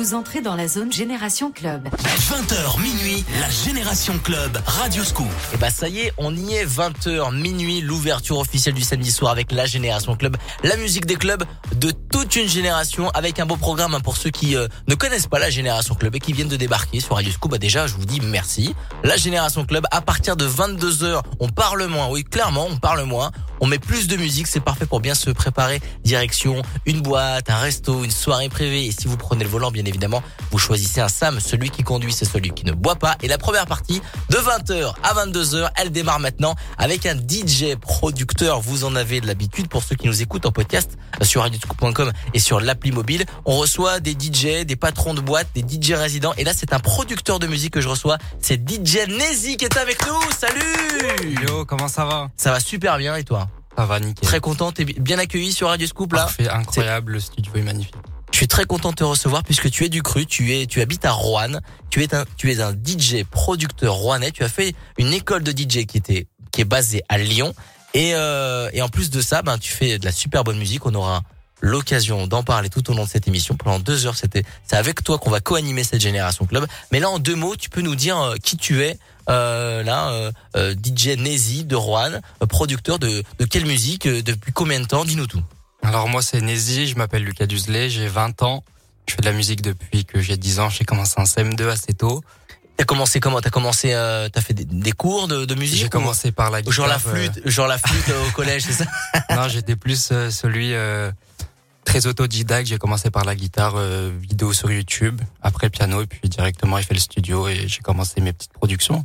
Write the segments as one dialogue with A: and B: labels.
A: vous entrez dans la zone Génération Club.
B: 20h minuit, la Génération Club, Radio Scoop.
C: Et bah ça y est, on y est, 20h minuit, l'ouverture officielle du samedi soir avec la Génération Club, la musique des clubs de toute une génération avec un beau programme hein, pour ceux qui euh, ne connaissent pas la Génération Club et qui viennent de débarquer sur Radio Scoop. Bah déjà, je vous dis merci. La Génération Club, à partir de 22h, on parle moins. Oui, clairement, on parle moins. On met plus de musique, c'est parfait pour bien se préparer. Direction une boîte, un resto, une soirée privée. Et si vous prenez le volant, bien évidemment, vous choisissez un Sam. Celui qui conduit, c'est celui qui ne boit pas. Et la première partie, de 20h à 22h, elle démarre maintenant avec un DJ producteur. Vous en avez de l'habitude pour ceux qui nous écoutent en podcast sur radioscoop.com et sur l'appli mobile. On reçoit des DJ, des patrons de boîtes, des DJ résidents. Et là, c'est un producteur de musique que je reçois. C'est DJ Nezi qui est avec nous. Salut
D: Yo, comment ça va?
C: Ça va super bien et toi?
D: Ça va nickel.
C: Très content, t'es bien accueilli sur Radio Scoop là?
D: Parfait, incroyable, le studio est magnifique.
C: Je suis très content de te recevoir puisque tu es du cru, tu es, tu habites à Rouen, tu es un, tu es un DJ producteur rouennais, tu as fait une école de DJ qui était, qui est basée à Lyon et, euh, et en plus de ça, ben tu fais de la super bonne musique. On aura l'occasion d'en parler tout au long de cette émission. Pendant deux heures, c'était, c'est avec toi qu'on va co-animer cette génération club. Mais là, en deux mots, tu peux nous dire euh, qui tu es. Euh, là, euh, euh, DJ Nezi de Rouen, producteur de, de quelle musique, depuis combien de temps? Dis-nous tout.
D: Alors moi c'est Nézi, je m'appelle Lucas Dusley, j'ai 20 ans. Je fais de la musique depuis que j'ai 10 ans, j'ai commencé en CM2 assez tôt.
C: T'as commencé comment? T'as commencé, euh, t'as fait des, des cours de, de musique
D: J'ai commencé par la guitare.
C: genre la
D: euh,
C: flûte, genre la flûte euh, au collège, c'est ça?
D: Non, j'étais plus euh, celui euh, très autodidacte. J'ai commencé par la guitare euh, vidéo sur YouTube, après le piano, et puis directement j'ai fait le studio et j'ai commencé mes petites productions.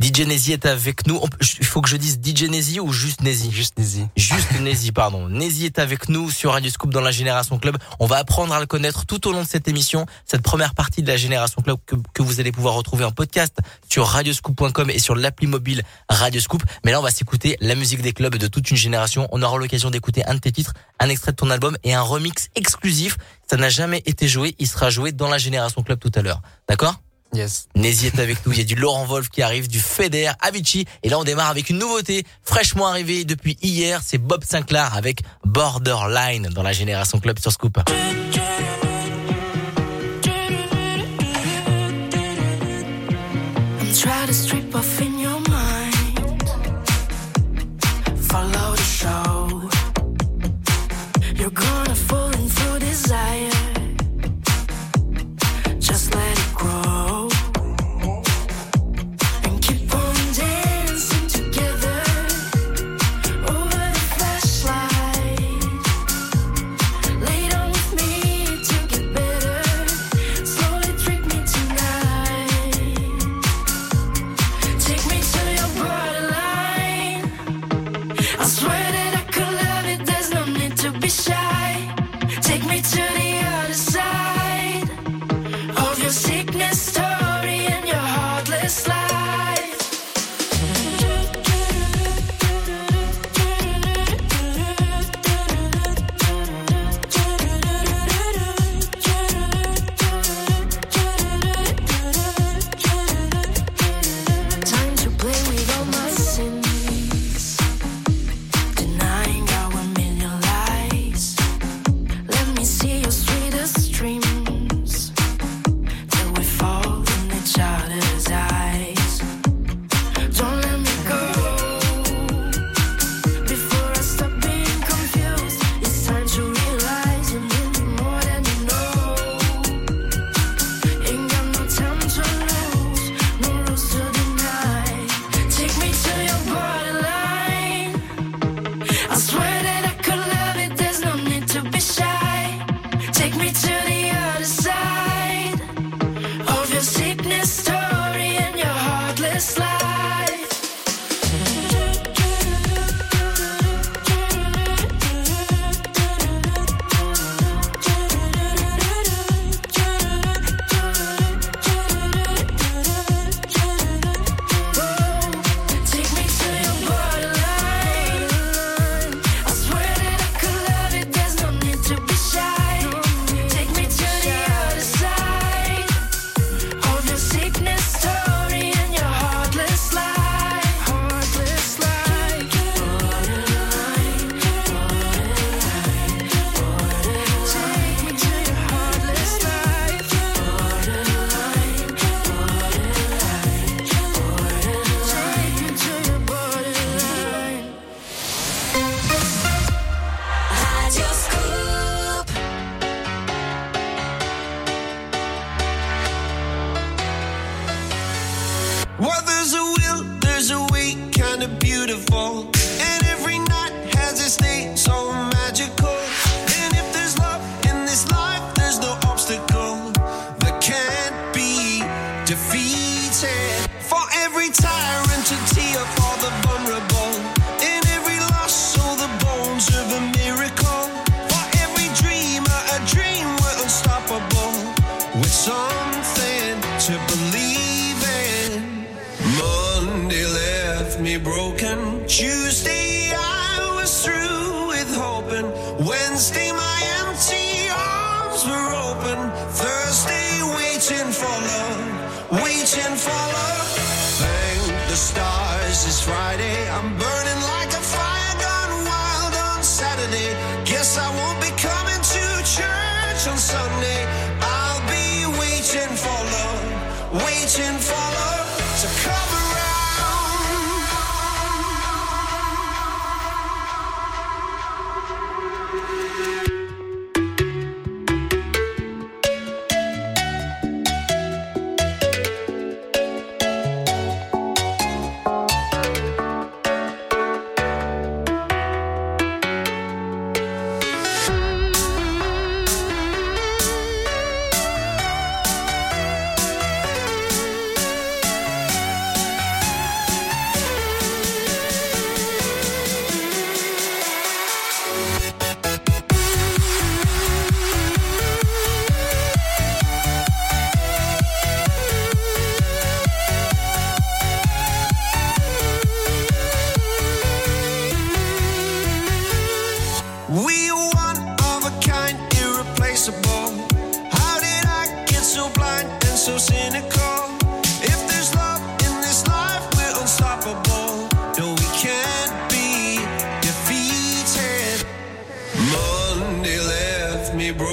C: DJ Nezi est avec nous. Il faut que je dise DJ Nezi ou juste Nezi?
D: Juste Nézi.
C: Juste Nezi, pardon. Nezi est avec nous sur Radio Scoop dans la Génération Club. On va apprendre à le connaître tout au long de cette émission. Cette première partie de la Génération Club que, que vous allez pouvoir retrouver en podcast sur radioscoop.com et sur l'appli mobile Radio Scoop. Mais là, on va s'écouter la musique des clubs de toute une génération. On aura l'occasion d'écouter un de tes titres, un extrait de ton album et un remix exclusif. Ça n'a jamais été joué. Il sera joué dans la Génération Club tout à l'heure. D'accord?
D: Yes.
C: Nézi est avec nous. Il y a du Laurent Wolf qui arrive, du Feder, Avicii. Et là, on démarre avec une nouveauté fraîchement arrivée depuis hier. C'est Bob Sinclair avec Borderline dans la Génération Club sur Scoop.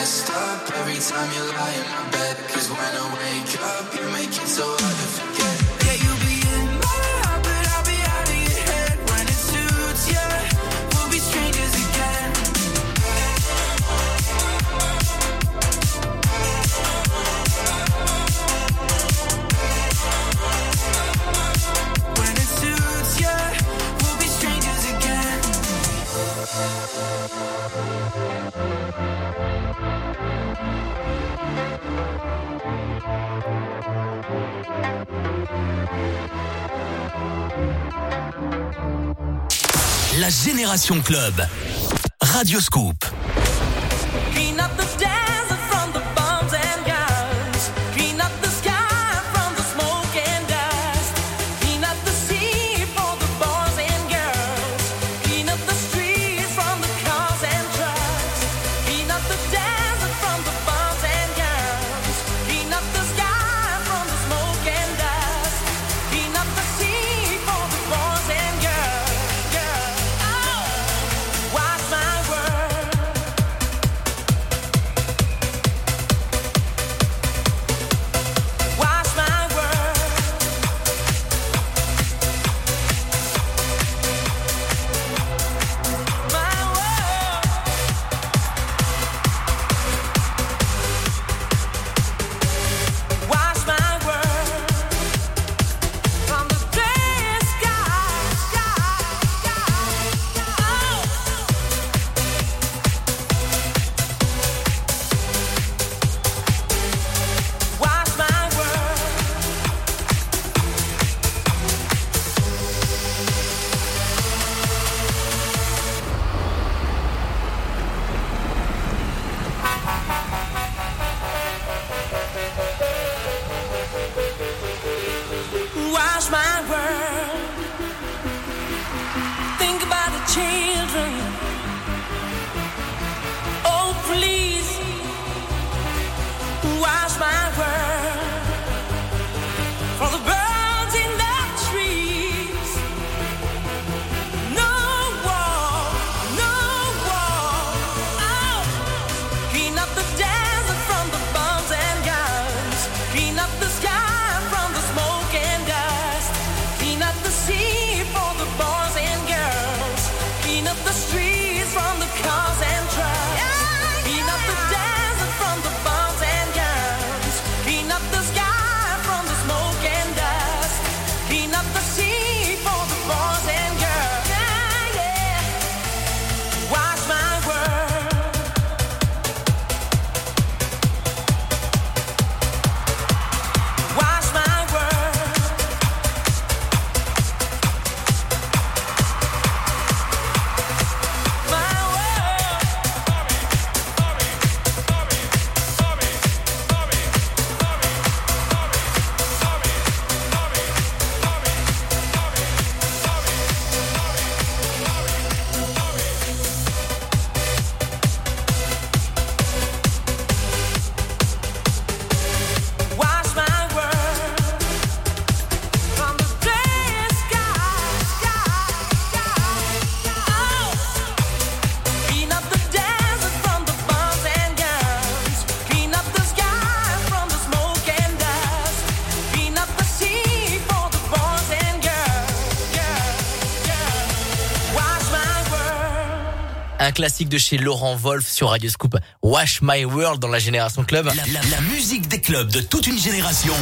E: Messed up every time you lie in my bed. Cause when I wake up, you make it so hard to forget.
F: La Génération Club. Radio Scoop.
C: Un classique de chez Laurent Wolf sur Radio Scoop. Wash My World dans la Génération Club.
F: La, la- la musique des clubs de toute une génération.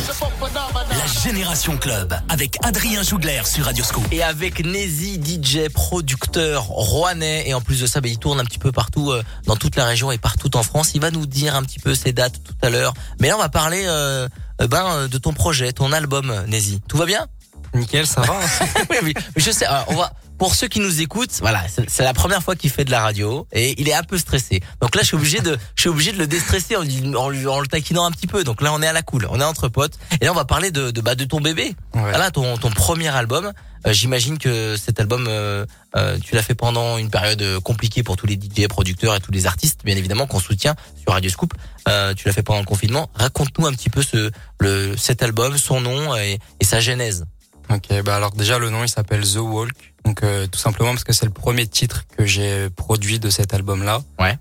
F: La Génération Club. Avec Adrien Jougler sur Radio Scoop.
C: Et avec Nézi, DJ, producteur rouennais. Et en plus de ça, bah, il tourne un petit peu partout euh, dans toute la région et partout en France. Il va nous dire un petit peu ses dates tout à l'heure. Mais là, on va parler euh, euh, ben, de ton projet, ton album, Nézi. Tout va bien?
D: Nickel, ça va.
C: oui, oui. Mais je sais. alors, on va. Pour ceux qui nous écoutent, voilà, c'est la première fois qu'il fait de la radio et il est un peu stressé. Donc là, je suis obligé de, je suis obligé de le déstresser en, lui- en, lui- en le taquinant un petit peu. Donc là, on est à la cool, on est entre potes. Et là, on va parler de, de, bah, de ton bébé.
D: Ouais.
C: Voilà, ton, ton premier album. Euh, J'imagine que cet album, euh, euh, tu l'as fait pendant une période euh, compliquée pour tous les DJ, producteurs et tous les artistes, bien évidemment, qu'on soutient sur Radio Scoop. Euh, tu l'as fait pendant le confinement. Raconte-nous un petit peu ce, le, cet album, son nom et, et sa genèse.
D: Ok, bah alors déjà le nom il s'appelle The Walk, donc euh, tout simplement parce que c'est le premier titre que j'ai produit de cet album-là.
C: Ouais.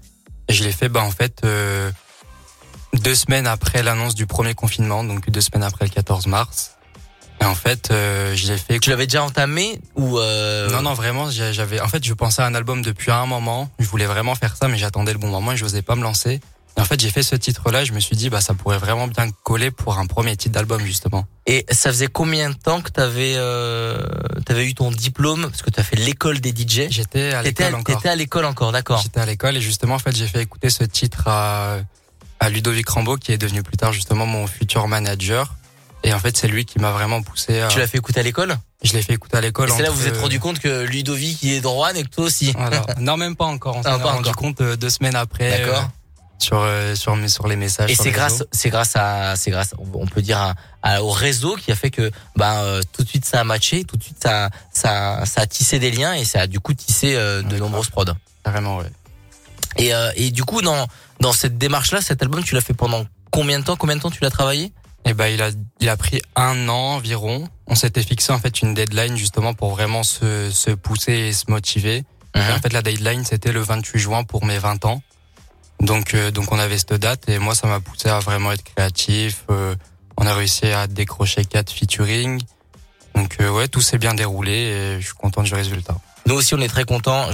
D: Et je l'ai fait, bah en fait, euh, deux semaines après l'annonce du premier confinement, donc deux semaines après le 14 mars. Et en fait, euh, je l'ai fait.
C: Tu l'avais déjà entamé ou euh...
D: Non, non, vraiment, j'avais. En fait, je pensais à un album depuis un moment. Je voulais vraiment faire ça, mais j'attendais le bon moment et je n'osais pas me lancer. En fait, j'ai fait ce titre-là. Je me suis dit, bah, ça pourrait vraiment bien coller pour un premier titre d'album, justement.
C: Et ça faisait combien de temps que t'avais euh, t'avais eu ton diplôme? Parce que t'as fait l'école des DJ.
D: J'étais à l'école encore.
C: t'étais à l'école encore, d'accord.
D: J'étais à l'école et justement, en fait, j'ai fait écouter ce titre à, à Ludovic Rambaud, qui est devenu plus tard justement mon futur manager. Et en fait, c'est lui qui m'a vraiment poussé à.
C: Tu l'as fait écouter à l'école?
D: Je l'ai fait écouter à l'école.
C: C'est là où vous vous êtes rendu compte que Ludovic il est de Rouen et que toi aussi.
D: Voilà. Non, même pas encore. On s'en
C: Ah,
D: est rendu
C: encore.
D: compte euh, deux semaines après.
C: D'accord.
D: Sur euh, sur les messages.
C: Et c'est grâce, c'est grâce à, c'est grâce, on peut dire à- à- au réseau qui a fait que, ben, euh, tout de suite ça a matché, tout de suite ça, ça, ça a tissé des liens et ça a du coup tissé euh, de nombreuses prods.
D: Carrément, ouais.
C: Et, euh, et du coup dans dans cette démarche là, cet album tu l'as fait pendant combien de temps? Combien de temps tu l'as travaillé?
D: Et ben il a il a pris un an environ. On s'était fixé en fait une deadline justement pour vraiment se se pousser et se motiver. Et en fait la deadline c'était le 28 juin pour mes 20 ans. Donc euh, donc on avait cette date et moi ça m'a poussé à vraiment être créatif. Euh, on a réussi à décrocher quatre featuring. Donc euh, ouais tout s'est bien déroulé et je suis content du résultat.
C: Nous aussi, on est très contents.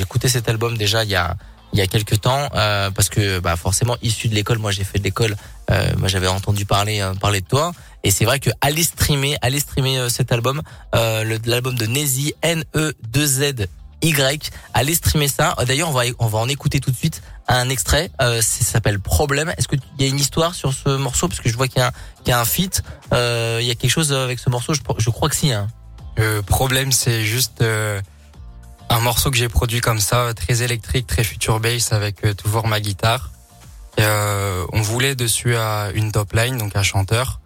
C: Écouté cet album déjà il y a il y a quelques temps euh, parce que bah forcément issu de l'école, moi j'ai fait de l'école, euh, moi j'avais entendu parler euh, parler de toi et c'est vrai que aller streamer, aller streamer cet album, l'album de Nezi N E 2 Z Y, aller streamer ça. D'ailleurs, on va on va en écouter tout de suite un extrait. Euh, ça s'appelle Problème. Est-ce que il y a une histoire sur ce morceau? Parce que je vois qu'il y a un, qu'il y a un feat. Euh, il y a quelque chose avec ce morceau. Je, je crois que si. Hein.
D: Le problème, c'est juste euh, un morceau que j'ai produit comme ça, très électrique, très future bass, avec euh, toujours ma guitare. Et, euh, on voulait dessus à une top line, donc un chanteur.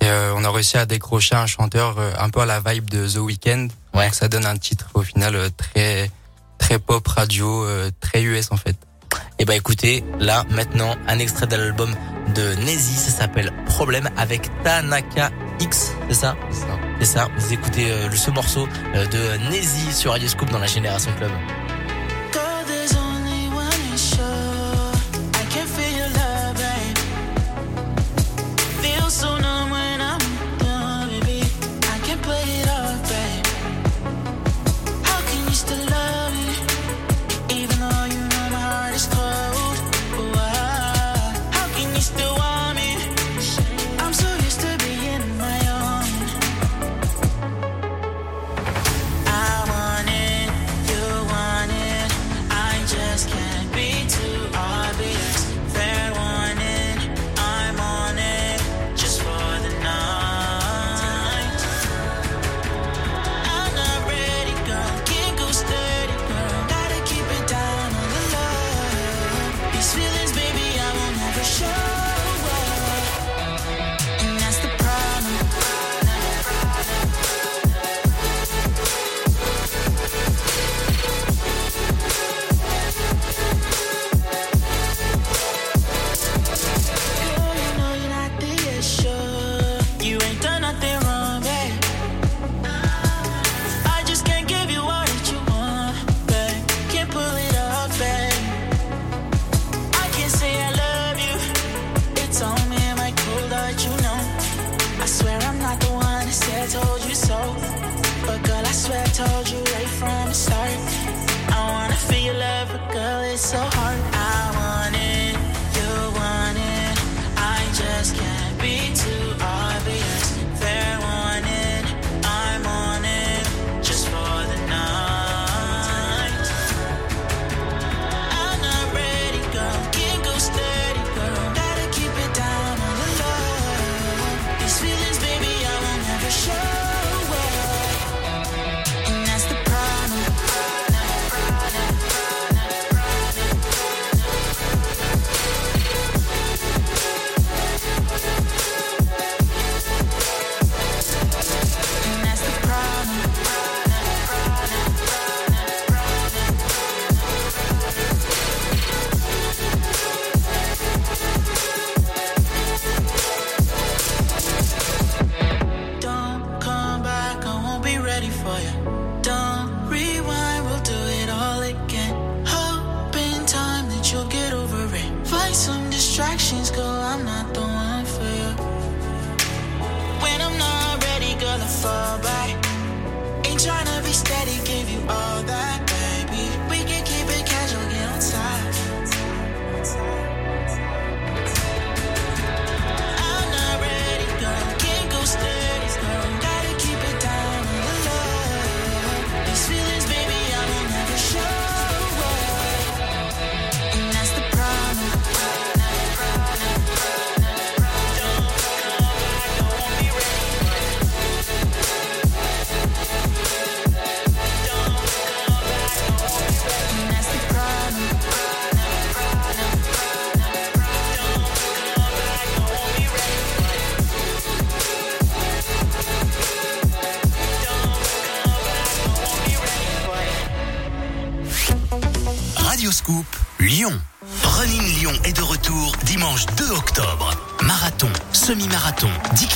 D: Et euh, on a réussi à décrocher un chanteur un peu à la vibe de The Weeknd.
C: Ouais.
D: Donc ça donne un titre au final très très pop radio, euh, très US en fait.
C: Et bah écoutez, là maintenant un extrait de l'album de Nezi, ça s'appelle Problème avec Tanaka X, c'est ça?
D: Ça.
C: C'est ça. Vous écoutez euh, ce morceau euh, de Nezi sur Radio Scoop dans la Génération Club.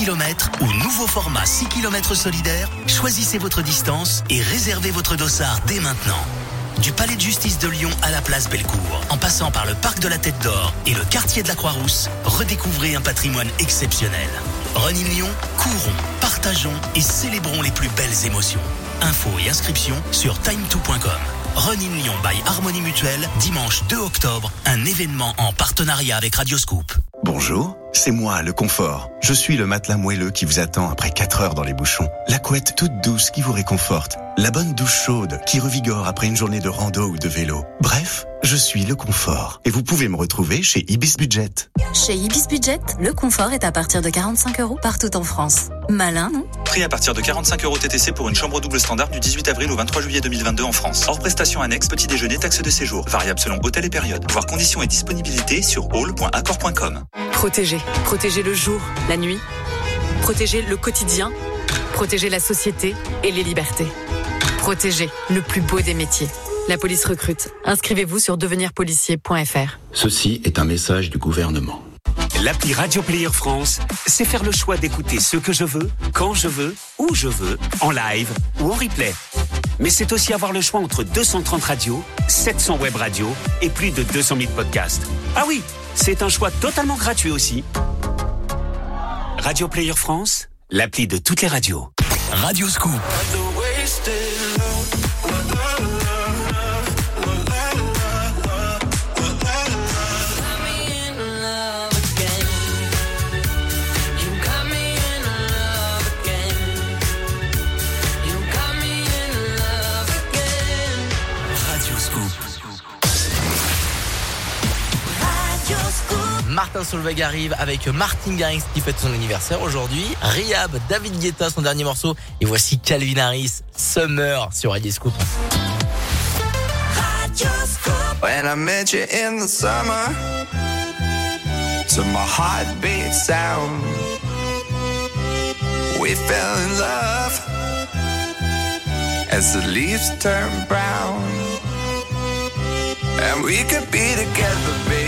G: Ou nouveau format 6 km solidaire, choisissez votre distance et réservez votre dossard dès maintenant. Du Palais de Justice de Lyon à la place Bellecour, en passant par le Parc de la Tête d'Or et le quartier de la Croix-Rousse, redécouvrez un patrimoine exceptionnel. Running Lyon, courons, partageons et célébrons les plus belles émotions. Infos et inscriptions sur time2.com. Running Lyon by Harmonie Mutuelle, dimanche 2 octobre, un événement en partenariat avec Radioscoop.
H: Bonjour, c'est moi, le confort. Je suis le matelas moelleux qui vous attend après 4 heures dans les bouchons. La couette toute douce qui vous réconforte. La bonne douche chaude qui revigore après une journée de rando ou de vélo. Bref, je suis le confort. Et vous pouvez me retrouver chez Ibis Budget.
I: Chez Ibis Budget, le confort est à partir de 45 euros partout en France. Malin, non?
J: Prix à partir de 45 euros TTC pour une chambre double standard du 18 avril au 23 juillet 2022 en France. Hors prestation annexe, petit déjeuner, taxe de séjour. Variable selon hôtel et période. Voir conditions et disponibilité sur hall.accord.com.
K: Protéger. Protéger le jour, la nuit. Protéger le quotidien. Protéger la société et les libertés. Protéger le plus beau des métiers. La police recrute. Inscrivez-vous sur devenirpolicier.fr.
L: Ceci est un message du gouvernement.
M: L'appli Radio Player France, c'est faire le choix d'écouter ce que je veux, quand je veux, où je veux, en live ou en replay. Mais c'est aussi avoir le choix entre 230 radios, 700 web radios et plus de 200 000 podcasts. Ah oui, c'est un choix totalement gratuit aussi. Radio Player France, l'appli de toutes les radios.
G: Radioscoop. Radioscoop.
C: Martin Solveig arrive avec Martin Garrix qui fête son anniversaire aujourd'hui. Riab, David Guetta, son dernier morceau. Et voici Calvin Harris, Summer sur Radio Scoop.
N: When I met you in the summer, to my heartbeat sound, we fell in love as the leaves turn brown. And we could be together, baby,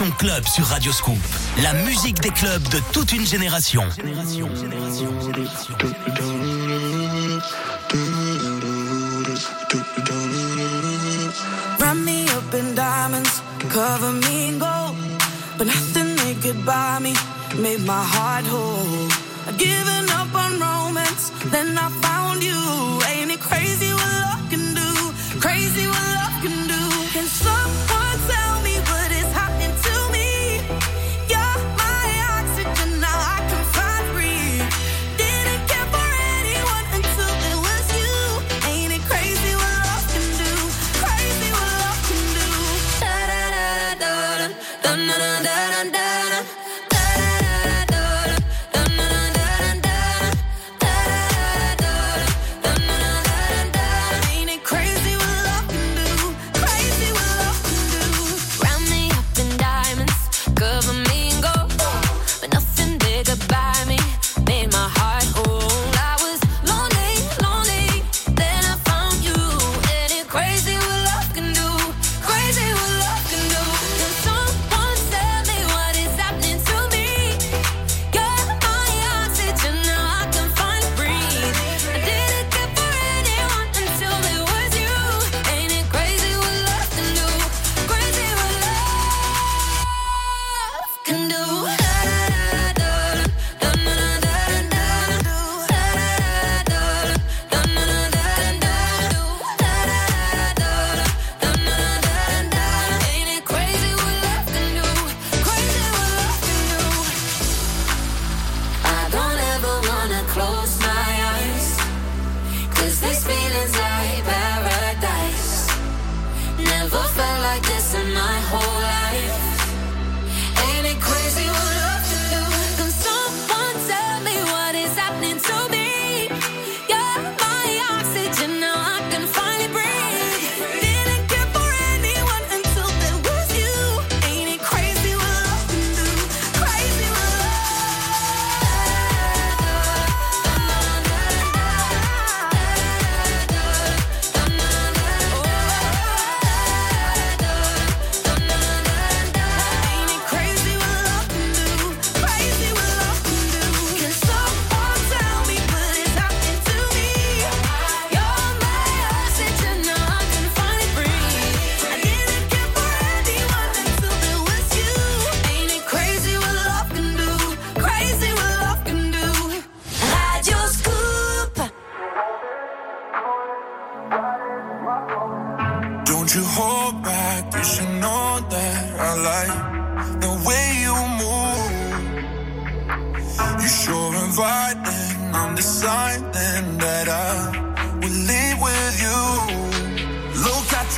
G: Génération Club sur Radio Scoop. La musique des clubs de toute une génération.
F: Wrap me up in diamonds, cover me in gold. But nothing they could buy me made my heart whole. I'd given up on romance, then
O: I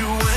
O: you.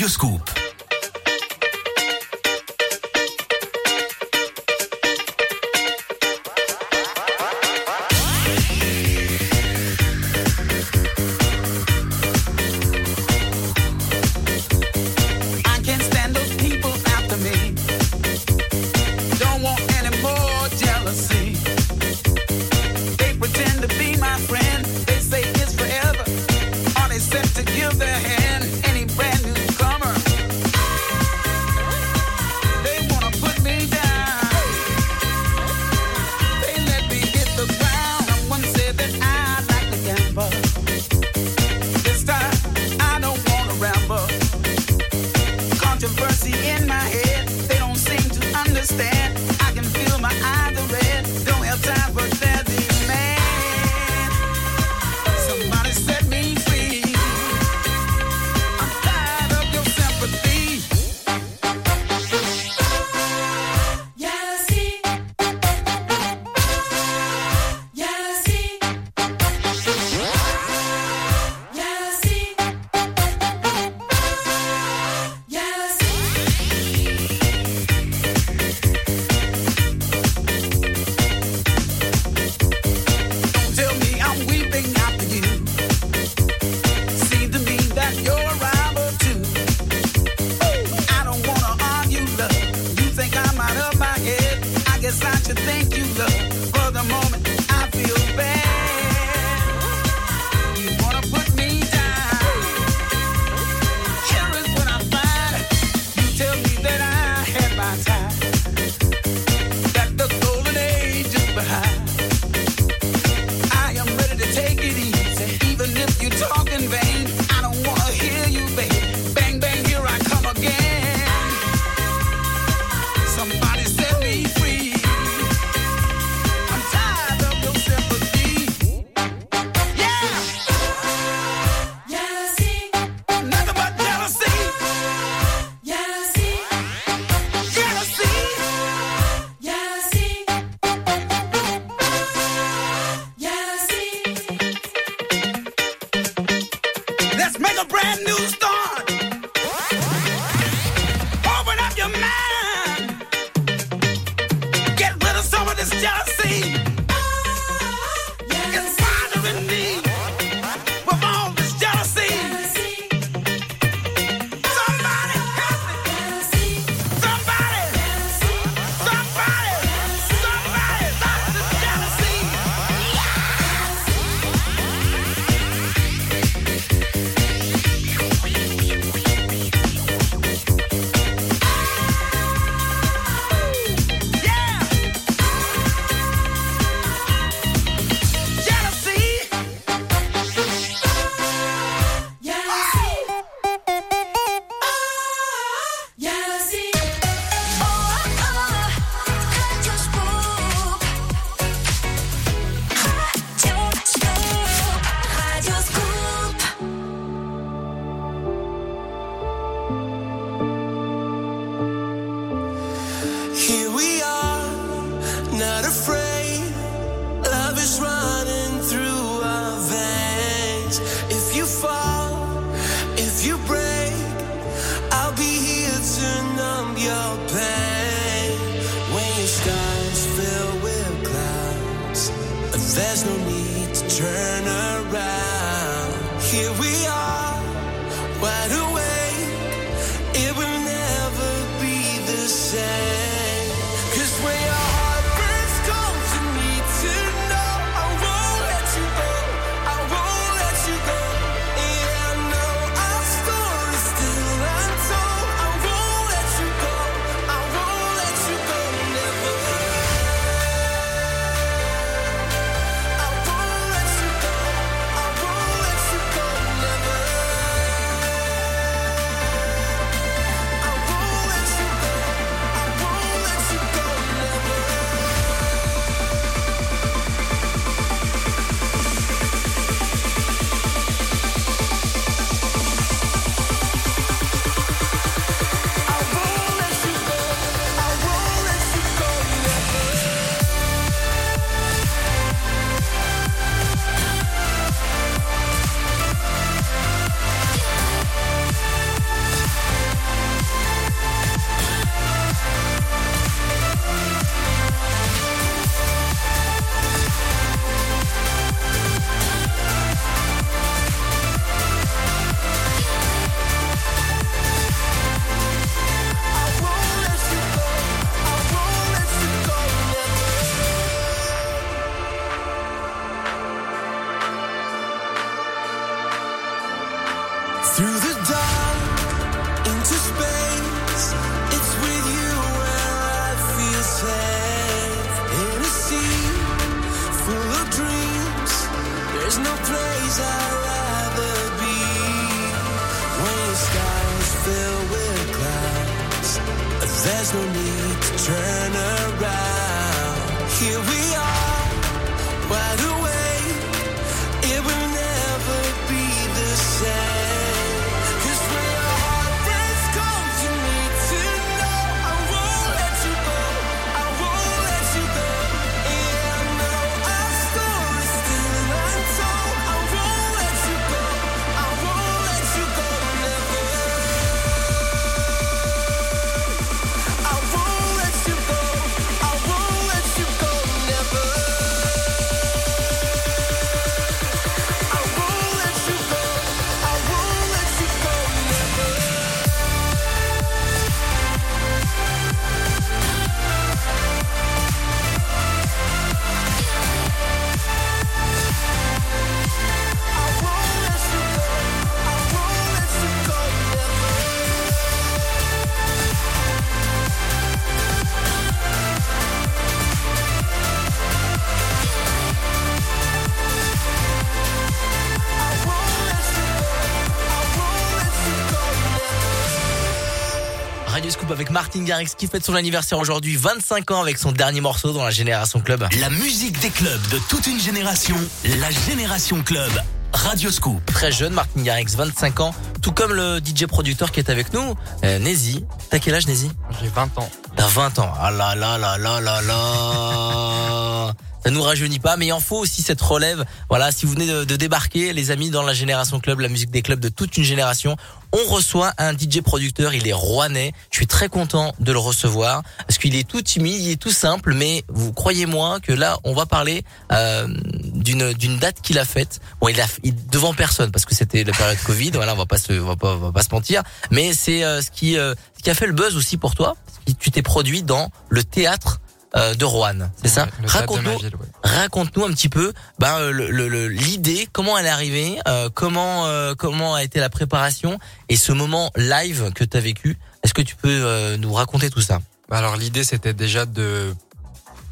O: Radio
C: Martin Garrix qui fête son anniversaire aujourd'hui, 25 ans avec son dernier morceau dans la Génération Club.
B: La musique des clubs de toute une génération, la Génération Club. Radio Scoop.
C: Très jeune, Martin Garrix, 25 ans, tout comme le DJ producteur qui est avec nous, euh, Nézi. T'as quel âge Nézi
D: J'ai 20 ans.
C: T'as 20 ans. Ah là là là là là là. Nous rajeunit pas, mais il en faut aussi cette relève. Voilà, si vous venez de, débarquer, les amis, dans la Génération Club, la musique des clubs de toute une génération, on reçoit un DJ producteur, il est rouennais. Je suis très content de le recevoir parce qu'il est tout timide, il est tout simple, mais vous croyez-moi que là, on va parler euh, d'une date qu'il a faite. Bon, il a il, devant personne parce que c'était la période Covid. Voilà, on va pas se on va pas, on va pas se mentir, mais c'est euh, ce qui euh, ce qui a fait le buzz aussi pour toi. Tu t'es produit dans le théâtre euh, de Rouen, c'est ça Raconte-nous
D: ouais.
C: raconte-nous un petit peu ben, euh, le- le- le- l'idée, comment elle est arrivée, euh, comment euh, comment a été la préparation et ce moment live que tu as vécu. Est-ce que tu peux euh, nous raconter tout ça?
D: Bah Alors l'idée c'était déjà de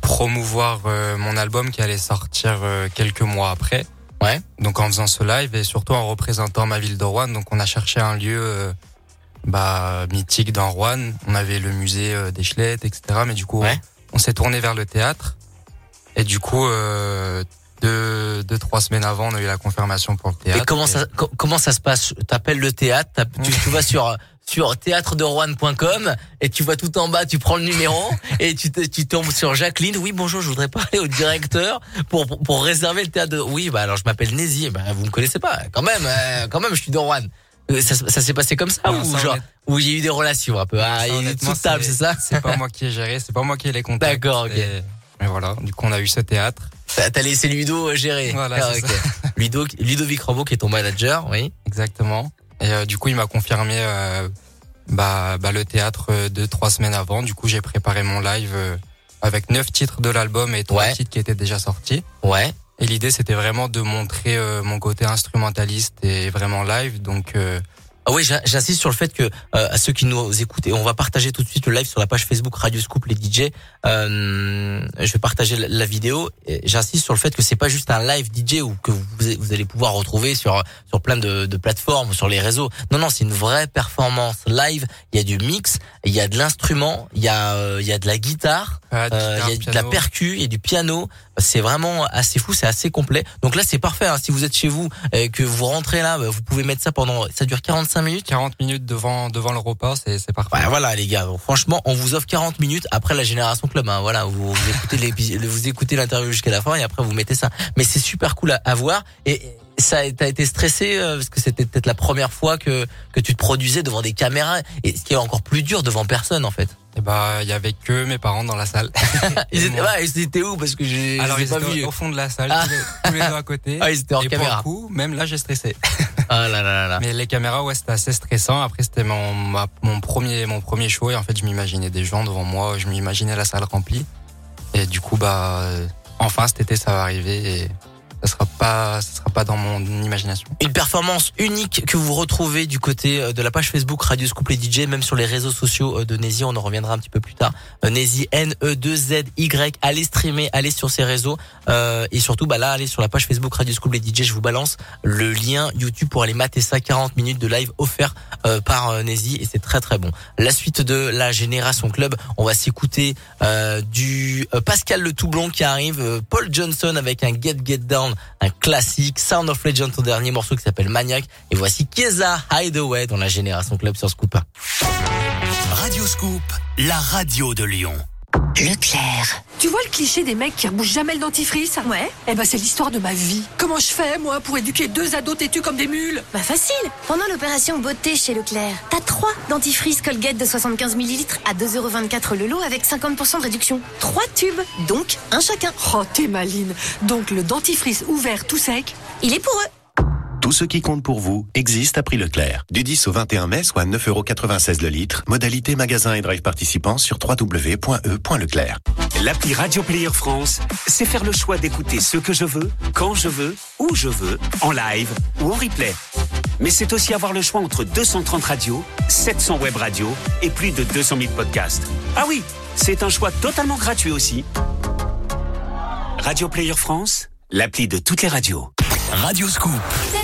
D: promouvoir euh, mon album qui allait sortir euh, quelques mois après.
C: Ouais.
D: Donc en faisant ce live et surtout en représentant ma ville de Rouen. Donc on a cherché un lieu euh, bah, mythique dans Rouen. On avait le musée des Schlettes, etc. Mais du coup
C: Ouais.
D: On s'est tourné vers le théâtre. Et du coup euh, deux, deux trois semaines avant on a eu la confirmation pour le théâtre.
C: Et comment ça co- comment ça se passe? T'appelles le théâtre, tu, tu vas sur sur théâtre-de-rouen.com et tu vois tout en bas, tu prends le numéro et tu, te- tu tombes sur Jacqueline. Oui, bonjour, je voudrais parler au directeur pour, pour, pour réserver le théâtre. De... Oui, bah alors je m'appelle Nézi. Bah, vous me connaissez pas, quand même, euh, quand même, je suis de Rouen. Euh, Ça, ça s'est passé comme ça
D: Non,
C: ou
D: ça,
C: genre où il y a eu des relations un peu? Ah,
D: Ça,
C: il y a eu sous table, c'est ça?
D: C'est pas moi qui ai géré, c'est pas moi qui ai les contacts.
C: D'accord, ok.
D: Et, et voilà, du coup on a eu ce théâtre.
C: T'as laissé Ludo euh, gérer.
D: Voilà,
C: Ah, ok. Ludo, Ludovic Rambo qui est ton manager, oui.
D: Exactement. Et euh, du coup, il m'a confirmé euh, bah, bah, le théâtre euh, deux, trois semaines avant. Du coup, j'ai préparé mon live avec neuf titres de l'album et trois
C: Ouais.
D: titres qui étaient déjà sortis.
C: Ouais.
D: Et l'idée, c'était vraiment de montrer euh, mon côté instrumentaliste et vraiment live. Donc, euh,
C: Ah oui, j'in- j'insiste sur le fait que euh, à ceux qui nous écoutent, et on va partager tout de suite le live sur la page Facebook Radio Scoop les DJ. Euh, je vais partager la, la vidéo. J'insiste sur le fait que c'est pas juste un live DJ ou que vous, vous allez pouvoir retrouver sur sur plein de, de plateformes, sur les réseaux. Non, non, c'est une vraie performance live. Il y a du mix, il y a de l'instrument, il y a euh, il y a de la guitare,
D: de
C: euh,
D: guitare,
C: il y a de la percu, il y a du piano. C'est vraiment assez fou, c'est assez complet. Donc là, c'est parfait. hein. Si vous êtes chez vous et que vous rentrez là, bah, vous pouvez mettre ça pendant. Ça dure 45 minutes.
D: 40 minutes devant devant le repas, c'est c'est parfait.
C: Ouais, voilà les gars. Donc, franchement, on vous offre 40 minutes après la génération club. Hein. Voilà, vous, vous écoutez l'épi- vous écoutez l'interview jusqu'à la fin et après vous mettez ça. Mais c'est super cool à, à voir. Et ça, t'as été stressé euh, parce que c'était peut-être la première fois que que tu te produisais devant des caméras. Et ce qui est encore plus dur devant personne en fait.
D: Et bah, il y avait que mes parents dans la salle.
C: Ils étaient,
D: moi.
C: ouais, ils étaient où? Parce que j'ai
D: Alors, ils
C: pas
D: étaient au fond de la salle,
C: Ah.
D: tous, les, tous les deux à côté.
C: Ah, ils étaient hors
D: et
C: caméra.
D: pour le coup, même là, j'ai stressé.
C: Ah là là là.
D: Mais les caméras, ouais, c'était assez stressant. Après, c'était mon, ma- mon premier, mon premier show. Et en fait, je m'imaginais des gens devant moi. Je m'imaginais la salle remplie. Et du coup, bah, enfin, cet été, ça va arriver. Et ça sera pas, ça sera pas dans mon imagination.
C: Une performance unique que vous retrouvez du côté euh, de la page Facebook Radio Scoop les DJ, même sur les réseaux sociaux euh, de Nézi. On en reviendra un petit peu plus tard. Euh, Nézi N-E-2-Z-Y. Allez streamer, allez sur ces réseaux. Et surtout, bah là, allez sur la page Facebook Radio Scoop les DJ. Je vous balance le lien YouTube pour aller mater ça. 40 minutes de live offert par Nézi. Et c'est très très bon. La suite de la Génération Club, on va s'écouter du Pascal Le Toublon qui arrive. Paul Johnson avec un Get Get Down, un classique. Sound of Legend, son dernier morceau qui s'appelle Maniac. Et voici Keza Hideaway dans la Génération Club sur Scoop.
G: Radio Scoop, la radio de Lyon.
K: Leclerc. Tu vois le cliché des mecs qui rebouchent jamais le dentifrice? Ouais. Eh ben c'est l'histoire de ma vie. Comment je fais moi pour éduquer deux ados têtus comme des mules?
I: Bah facile Pendant l'opération beauté chez Leclerc, t'as trois dentifrices Colgate de 75 ml à 2,24€ le lot avec 50% de réduction. Trois tubes, donc un chacun.
K: Oh t'es maline. Donc le dentifrice ouvert tout sec,
I: il est pour eux.
H: Tout ce qui compte pour vous existe à prix Leclerc. Du 10 au 21 mai, soit 9,96€ le litre. Modalité magasin et drive participants sur www.e.leclerc.
M: L'appli Radio Player France, c'est faire le choix d'écouter ce que je veux, quand je veux, où je veux, en live ou en replay. Mais c'est aussi avoir le choix entre 230 radios, 700 web radios et plus de 200 000 podcasts. Ah oui, c'est un choix totalement gratuit aussi. Radio Player France, l'appli de toutes les radios.
G: Radio Scoop.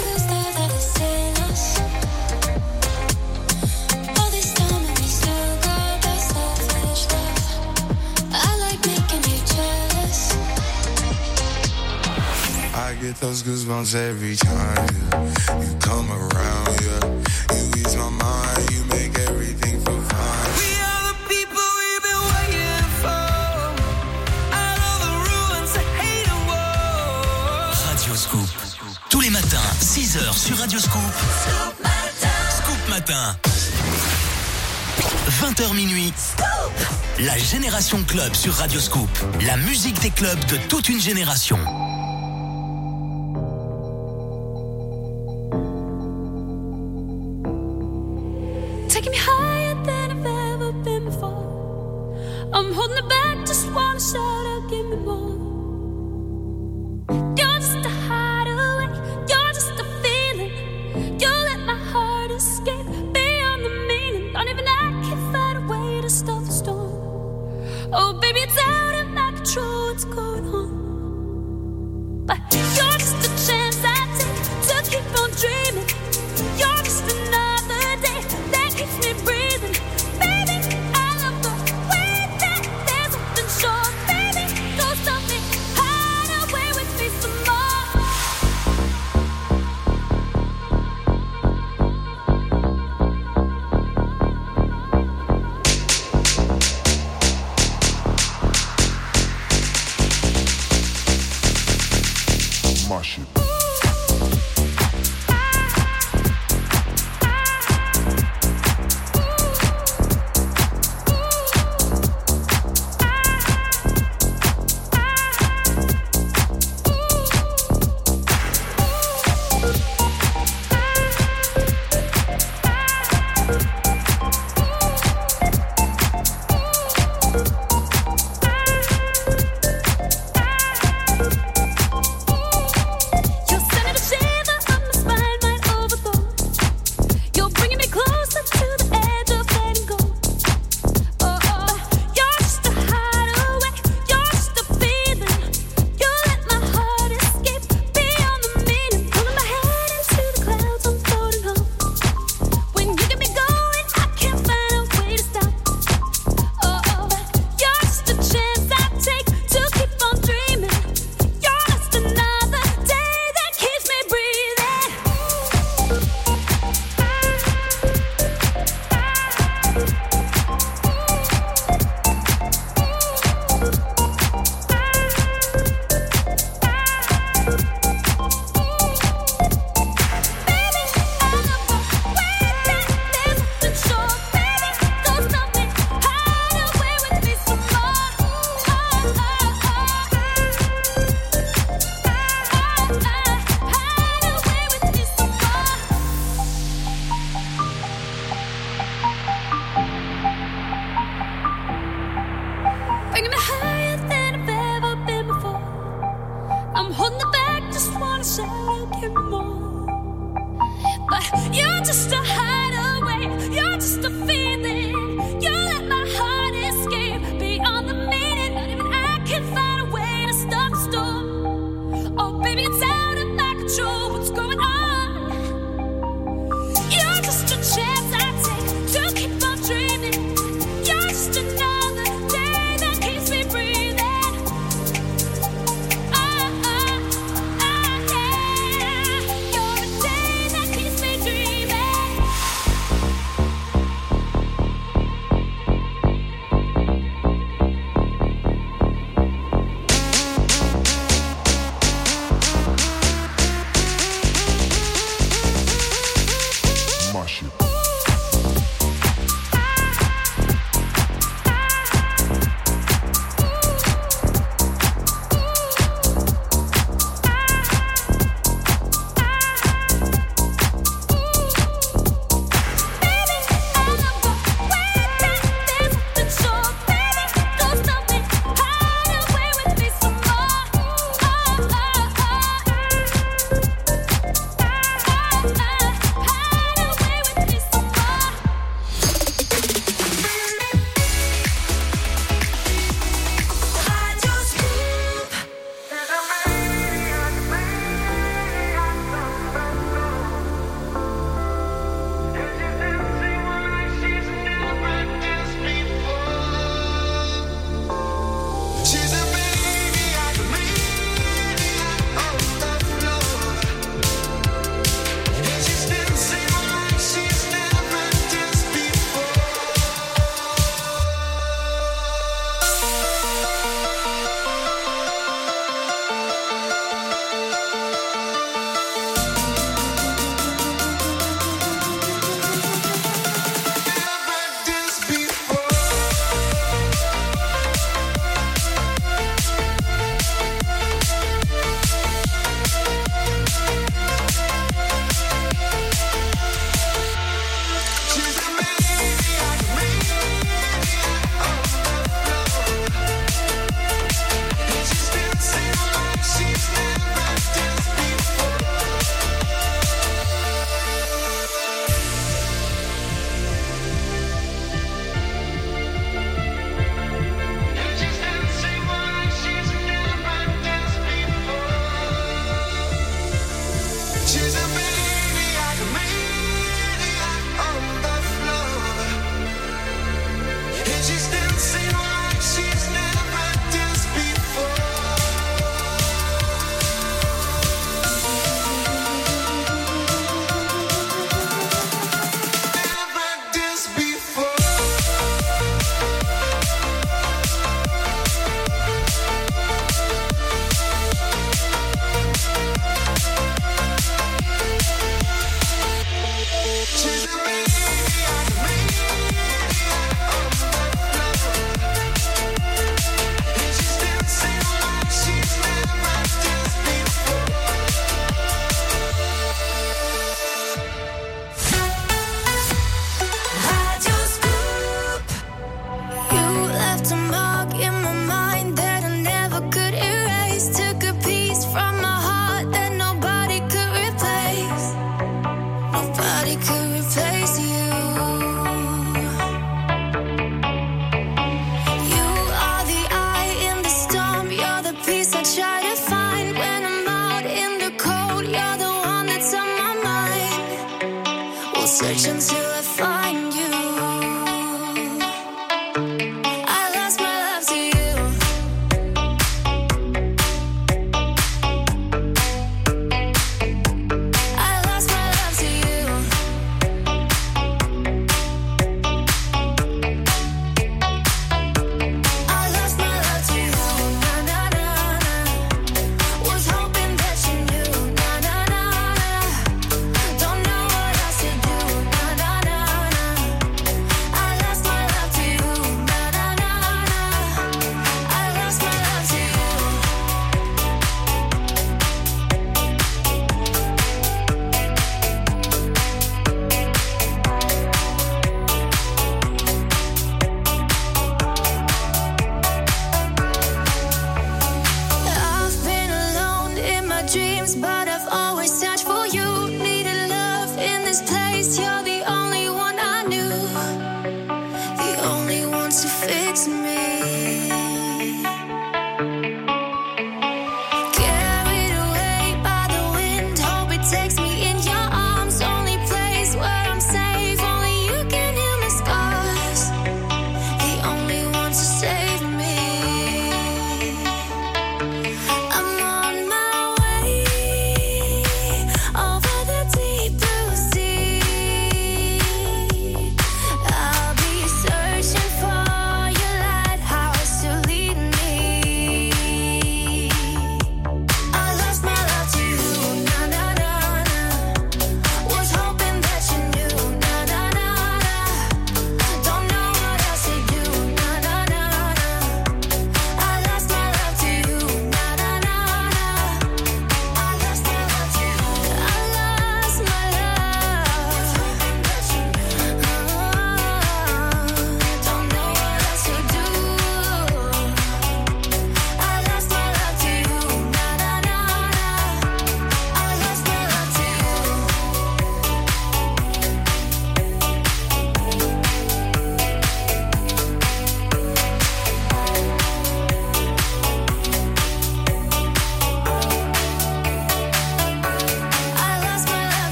P: Get those goosebumps every time yeah. you come around. Yeah, you ease my mind, you make everything feel fine.
Q: We are the people we've been waiting for. Out of the ruins of hate and war.
G: Radio Scoop. Tous les matins, 6h sur Radio Scoop. Scoop Matin. 20h minuit. La Génération Club sur Radio Scoop. La musique des clubs de toute une génération.
F: Taking me higher than I've ever been before. I'm holding it back,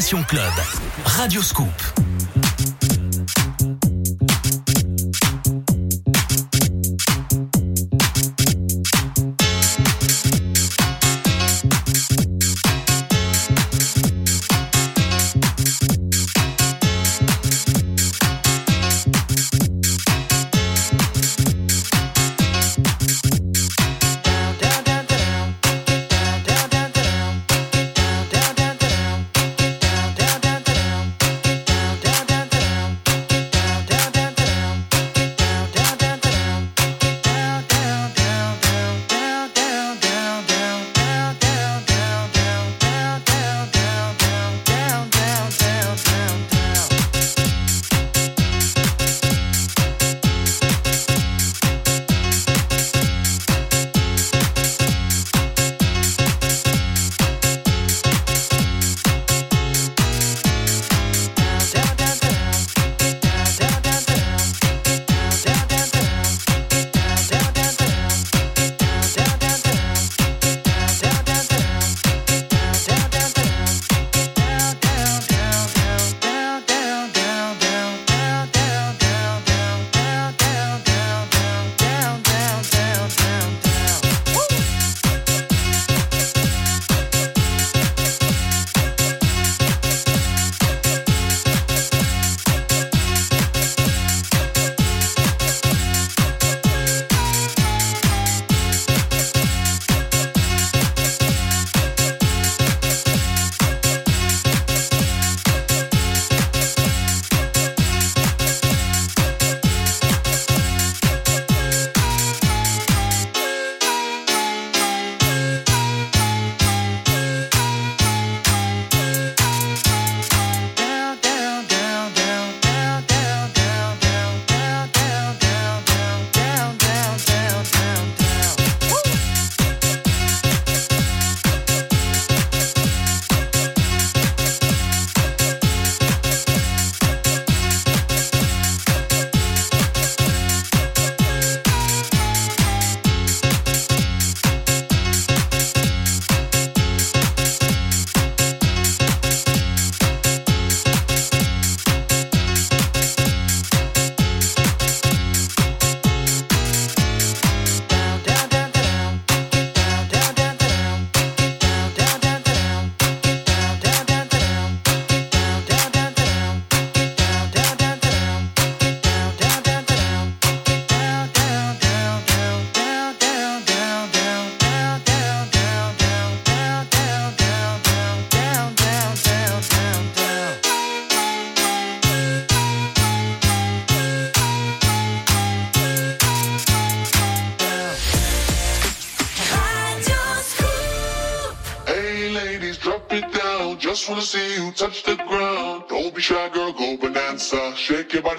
B: Club. Radio Scoop.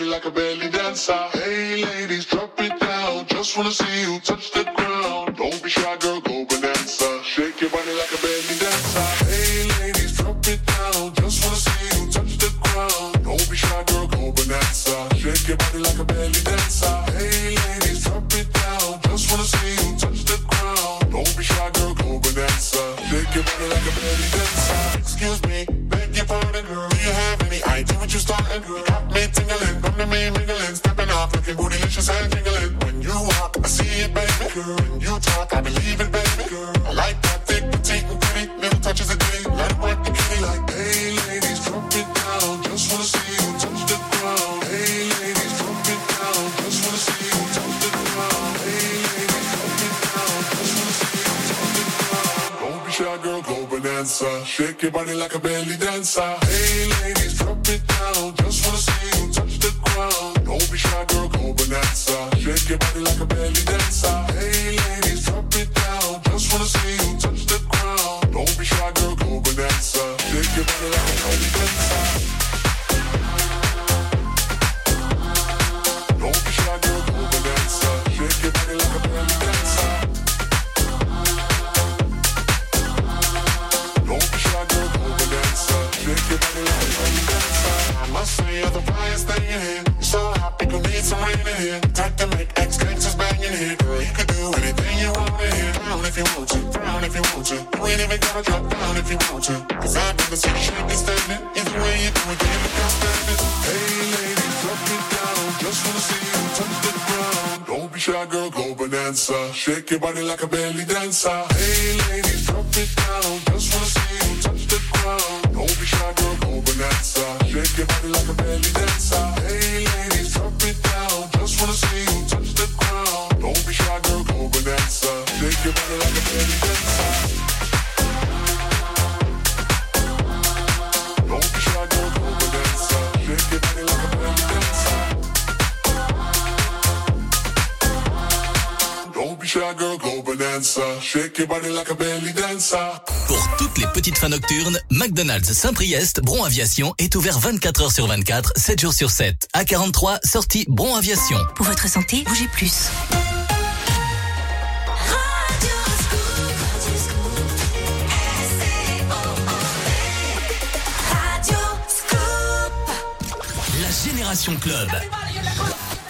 R: Like a belly dancer.
B: Pour toutes les petites fins nocturnes, McDonald's Saint-Priest, Bron Aviation est ouvert 24 heures sur 24, 7 jours sur 7. À 43, sortie Bron Aviation.
A: Pour votre santé, bougez plus.
B: La Génération Club.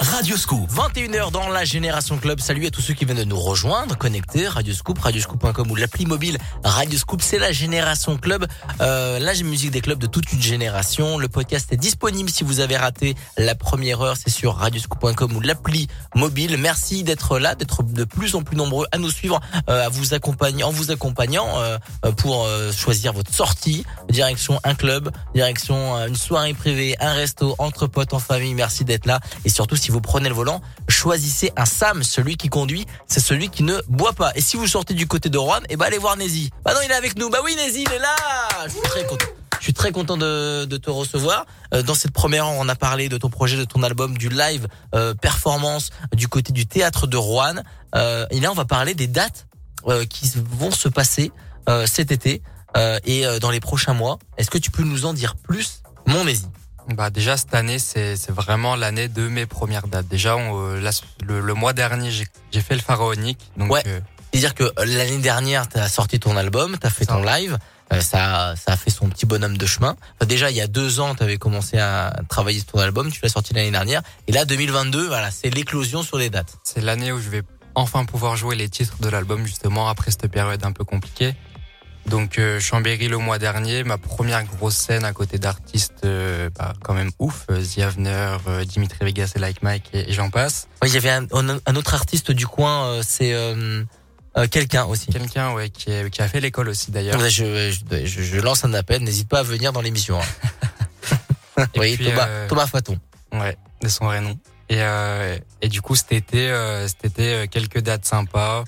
B: Radio Scoop.
C: 21h dans la Génération Club. Salut à tous ceux qui viennent de nous rejoindre, connectés, Radioscoop, radioscoop.com ou l'appli mobile Radioscoop. C'est la Génération Club, euh, la musique des clubs de toute une génération. Le podcast est disponible si vous avez raté la première heure. C'est sur radioscoop.com ou l'appli mobile. Merci d'être là, d'être de plus en plus nombreux à nous suivre, euh, à vous accompagner, en vous accompagnant euh, pour euh, choisir votre sortie. Direction un club, direction euh, une soirée privée, un resto, entre potes, en famille. Merci d'être là. Et surtout, si vous prenez le volant, choisissez un Sam. Celui qui conduit, c'est celui qui ne boit pas. Et si vous sortez du côté de Rouen, eh ben allez voir Nézi. Bah non, il est avec nous. Bah oui, Nézi, il est là. Je suis très content. Je suis très content de, te recevoir. Euh, dans cette première on a parlé de ton projet, de ton album, du live euh, performance du côté du théâtre de Rouen. Euh, et là, on va parler des dates qui vont se passer cet été et dans les prochains mois. Est-ce que tu peux nous en dire plus, mon Nézi
D: Bah déjà cette année c'est c'est vraiment l'année de mes premières dates. Déjà on, euh, le, le mois dernier j'ai j'ai fait le pharaonique. Donc
C: Ouais.
D: euh,
C: C'est-à-dire que euh, l'année dernière, tu as sorti ton album, tu as fait ton live, euh, ça, ça a fait son petit bonhomme de chemin. Enfin, déjà, il y a deux ans, tu avais commencé à travailler sur ton album, tu l'as sorti l'année dernière. Et là, 2022, voilà, c'est l'éclosion sur les dates.
D: c'est l'année où je vais enfin pouvoir jouer les titres de l'album justement après cette période un peu compliquée. Donc euh, Chambéry le mois dernier, ma première grosse scène à côté d'artistes euh, bah, quand même ouf, euh, The Avener, euh, Dimitri Vegas et Like Mike et, et j'en passe.
C: Ouais, Il y avait un, autre artiste du coin, euh, c'est euh, euh, quelqu'un aussi.
D: Quelqu'un ouais qui, est- qui a fait l'école aussi d'ailleurs.
C: Ouais, Je, je, je- je lance un appel, n'hésite pas à venir dans l'émission. hein. Oui,
D: puis,
C: Thomas,
D: euh,
C: Thomas Faton.
D: Ouais, de son vrai nom. Et, euh, et du coup, cet été, euh, cet été, euh, quelques dates sympas.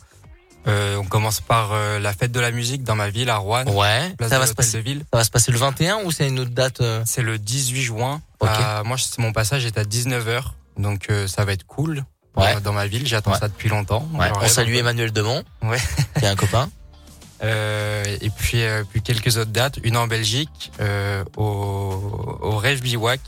D: Euh, on commence par euh, la fête de la musique dans ma ville, à Rouen.
C: Ouais, ça va se passer.
D: ville.
C: Ça va se passer le 21 ou c'est une autre date euh?
D: C'est le 18 juin.
C: Ok.
D: Euh, moi, mon passage est à 19h. Donc, euh, ça va être cool.
C: Ouais.
D: dans ma ville, j'attends
C: Ouais.
D: ça depuis longtemps.
C: Ouais, on salue. Emmanuel Demont,
D: Ouais.
C: qui est un copain.
D: Euh, et puis, euh, puis quelques autres dates. Une en Belgique, euh, au, au Rêve Bivouac.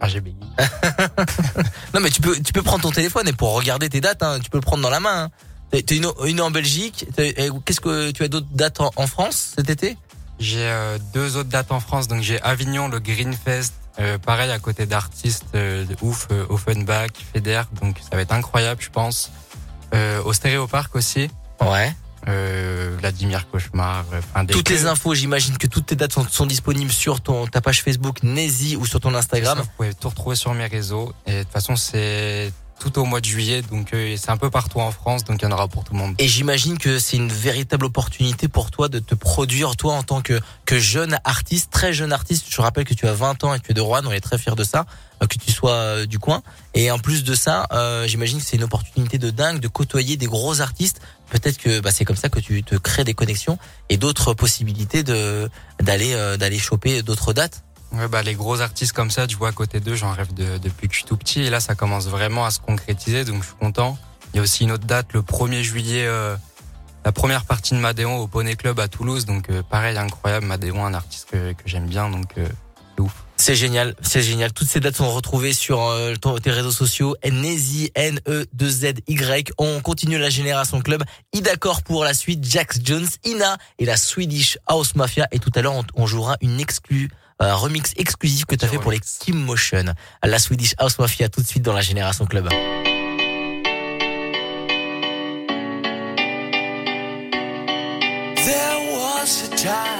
D: Ah, j'ai bégayé.
C: Non, mais tu peux, tu peux prendre ton téléphone et pour regarder tes dates, hein, tu peux le prendre dans la main. hein. T'as t'as une, une en Belgique. Qu'est-ce que tu as d'autres dates en, en France cet été?
D: J'ai euh, deux autres dates en France. Donc j'ai Avignon, le Greenfest, euh, pareil à côté d'artistes euh, de ouf, euh, Offenbach, Feder. Donc ça va être incroyable, je pense. Euh, au Stéréoparc aussi.
C: Ouais.
D: Euh, Vladimir Cauchemar, euh, des
C: Toutes les infos, j'imagine que toutes tes dates sont, sont disponibles sur ton, ta page Facebook Nazy ou sur ton Instagram.
D: Vous pouvez tout retrouver sur mes réseaux. Et de toute façon, c'est tout au mois de juillet, donc euh, c'est un peu partout en France, donc il y en aura pour tout le monde.
C: Et j'imagine que c'est une véritable opportunité pour toi de te produire, toi, en tant que, que jeune artiste, très jeune artiste. Je rappelle que tu as 20 ans et que tu es de Rouen, on est très fiers de ça, euh, que tu sois euh, du coin. Et en plus de ça, j'imagine que c'est une opportunité de dingue de côtoyer des gros artistes. Peut-être que bah, c'est comme ça que tu te crées des connexions et d'autres possibilités d'aller euh, d'aller choper d'autres dates.
D: Ouais, bah, les gros artistes comme ça, tu vois, à côté d'eux, j'en rêve de- depuis que je suis tout petit. Et là, ça commence vraiment à se concrétiser, donc je suis content. Il y a aussi une autre date, le 1er juillet, euh, la première partie de Madéon au Poney Club à Toulouse. Donc, euh, pareil, incroyable. Madéon, un artiste que, que j'aime bien, donc c'est ouf.
C: C'est génial, c'est génial. Toutes ces dates sont retrouvées sur euh, ton- tes réseaux sociaux. Nezi, N-E-2-Z-Y. On continue la Génération Club. Idacor pour la suite. Jax Jones, Ina et la Swedish House Mafia. Et tout à l'heure, on, on jouera une exclu, un remix exclusif que tu as fait pour les Kim Motion. La Swedish House Mafia tout de suite dans la Génération Club.
Q: There was a time I used to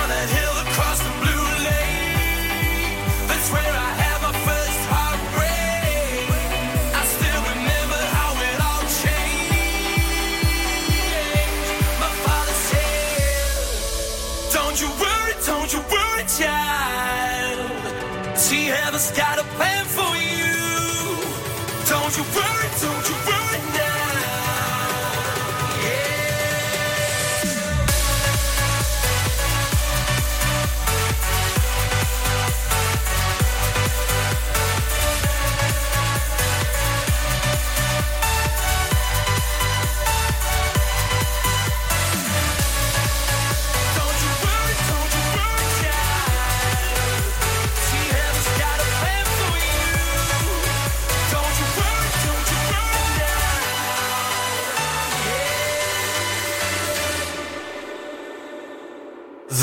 Q: just gotta pay.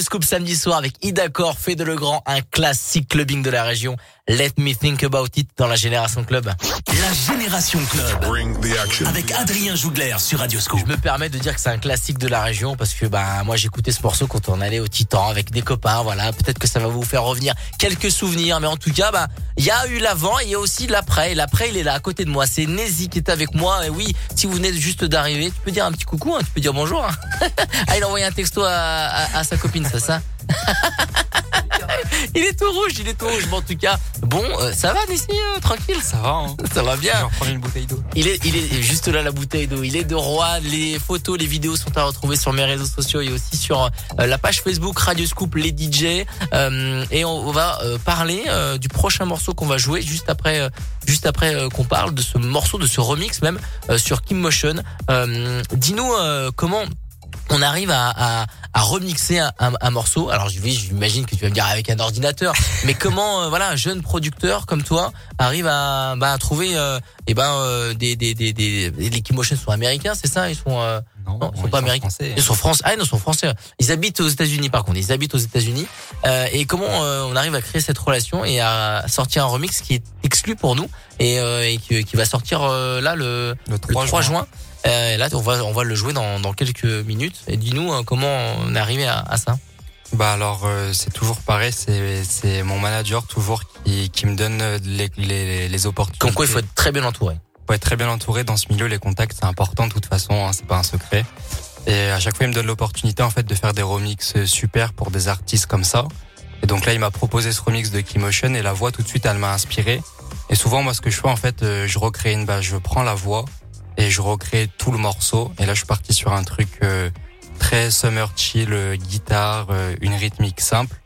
C: Scoop samedi soir avec Ida Cor, fait de Legrand, un classique clubbing de la région. Let me think about it dans la Génération Club.
B: La Génération Club. Avec Adrien Jougler sur Radio Scoop.
C: Je me permets de dire que c'est un classique de la région parce que bah moi j'écoutais ce morceau quand on allait au Titan avec des copains. Voilà, peut-être que ça va vous faire revenir quelques souvenirs, mais en tout cas bah il y a eu l'avant et il y a aussi l'après. Et l'après il est là à côté de moi. C'est Nézi qui est avec moi. Et oui, si vous venez juste d'arriver, tu peux dire un petit coucou, hein, tu peux dire bonjour. hein. ah il a envoyé un texto à, à- à sa copine, c'est ça? Il est tout rouge, il est tout rouge. Bon, en tout cas, bon, euh, ça va, Nessie, euh, tranquille.
D: Ça va, hein.
C: Ça va bien.
D: Je vais reprendre une bouteille d'eau.
C: Il est, il est juste là la bouteille d'eau. Il est de roi. Les photos, les vidéos sont à retrouver sur mes réseaux sociaux et aussi sur euh, la page Facebook Radio Scoop les DJ. Euh, et on, va euh, parler euh, du prochain morceau qu'on va jouer juste après, euh, juste après qu'on parle de ce morceau, de ce remix même euh, sur Kim Motion. Euh, Dis-nous euh, comment on arrive à, à, à remixer un, un- un morceau. Alors je- oui, j'imagine que tu vas me dire avec un ordinateur, mais comment euh, voilà un jeune producteur comme toi arrive à, bah, à trouver euh, eh ben euh, des des des des les Kimotion sont américains, c'est ça? Ils sont euh, non, ils sont pas américains. Ils sont français. Ah non, ils sont français. Ils habitent aux États-Unis par contre. Ils habitent aux États-Unis. Euh, et comment euh, on arrive à créer cette relation et à sortir un remix qui est exclu pour nous et, et qui, qui va sortir là le, le 3, juin.
D: juin?
C: Euh, là, on va on va le jouer dans, dans quelques minutes. Et dis-nous euh, comment on est arrivé à, à ça.
D: Bah alors euh, c'est toujours pareil, c'est c'est mon manager toujours qui, qui me donne euh, les, les, les opportunités.
C: Comme quoi, il faut être très bien entouré.
D: Faut être très bien entouré dans ce milieu, les contacts c'est important de toute façon, hein, c'est pas un secret. Et à chaque fois il me donne l'opportunité en fait de faire des remixes super pour des artistes comme ça. Et donc là il m'a proposé ce remix de Keymotion et la voix tout de suite elle m'a inspiré. Et souvent moi ce que je fais en fait euh, je recrée une base, je prends la voix et je recrée tout le morceau. Et là je suis parti sur un truc euh, très summer chill, euh, guitare, euh, une rythmique simple.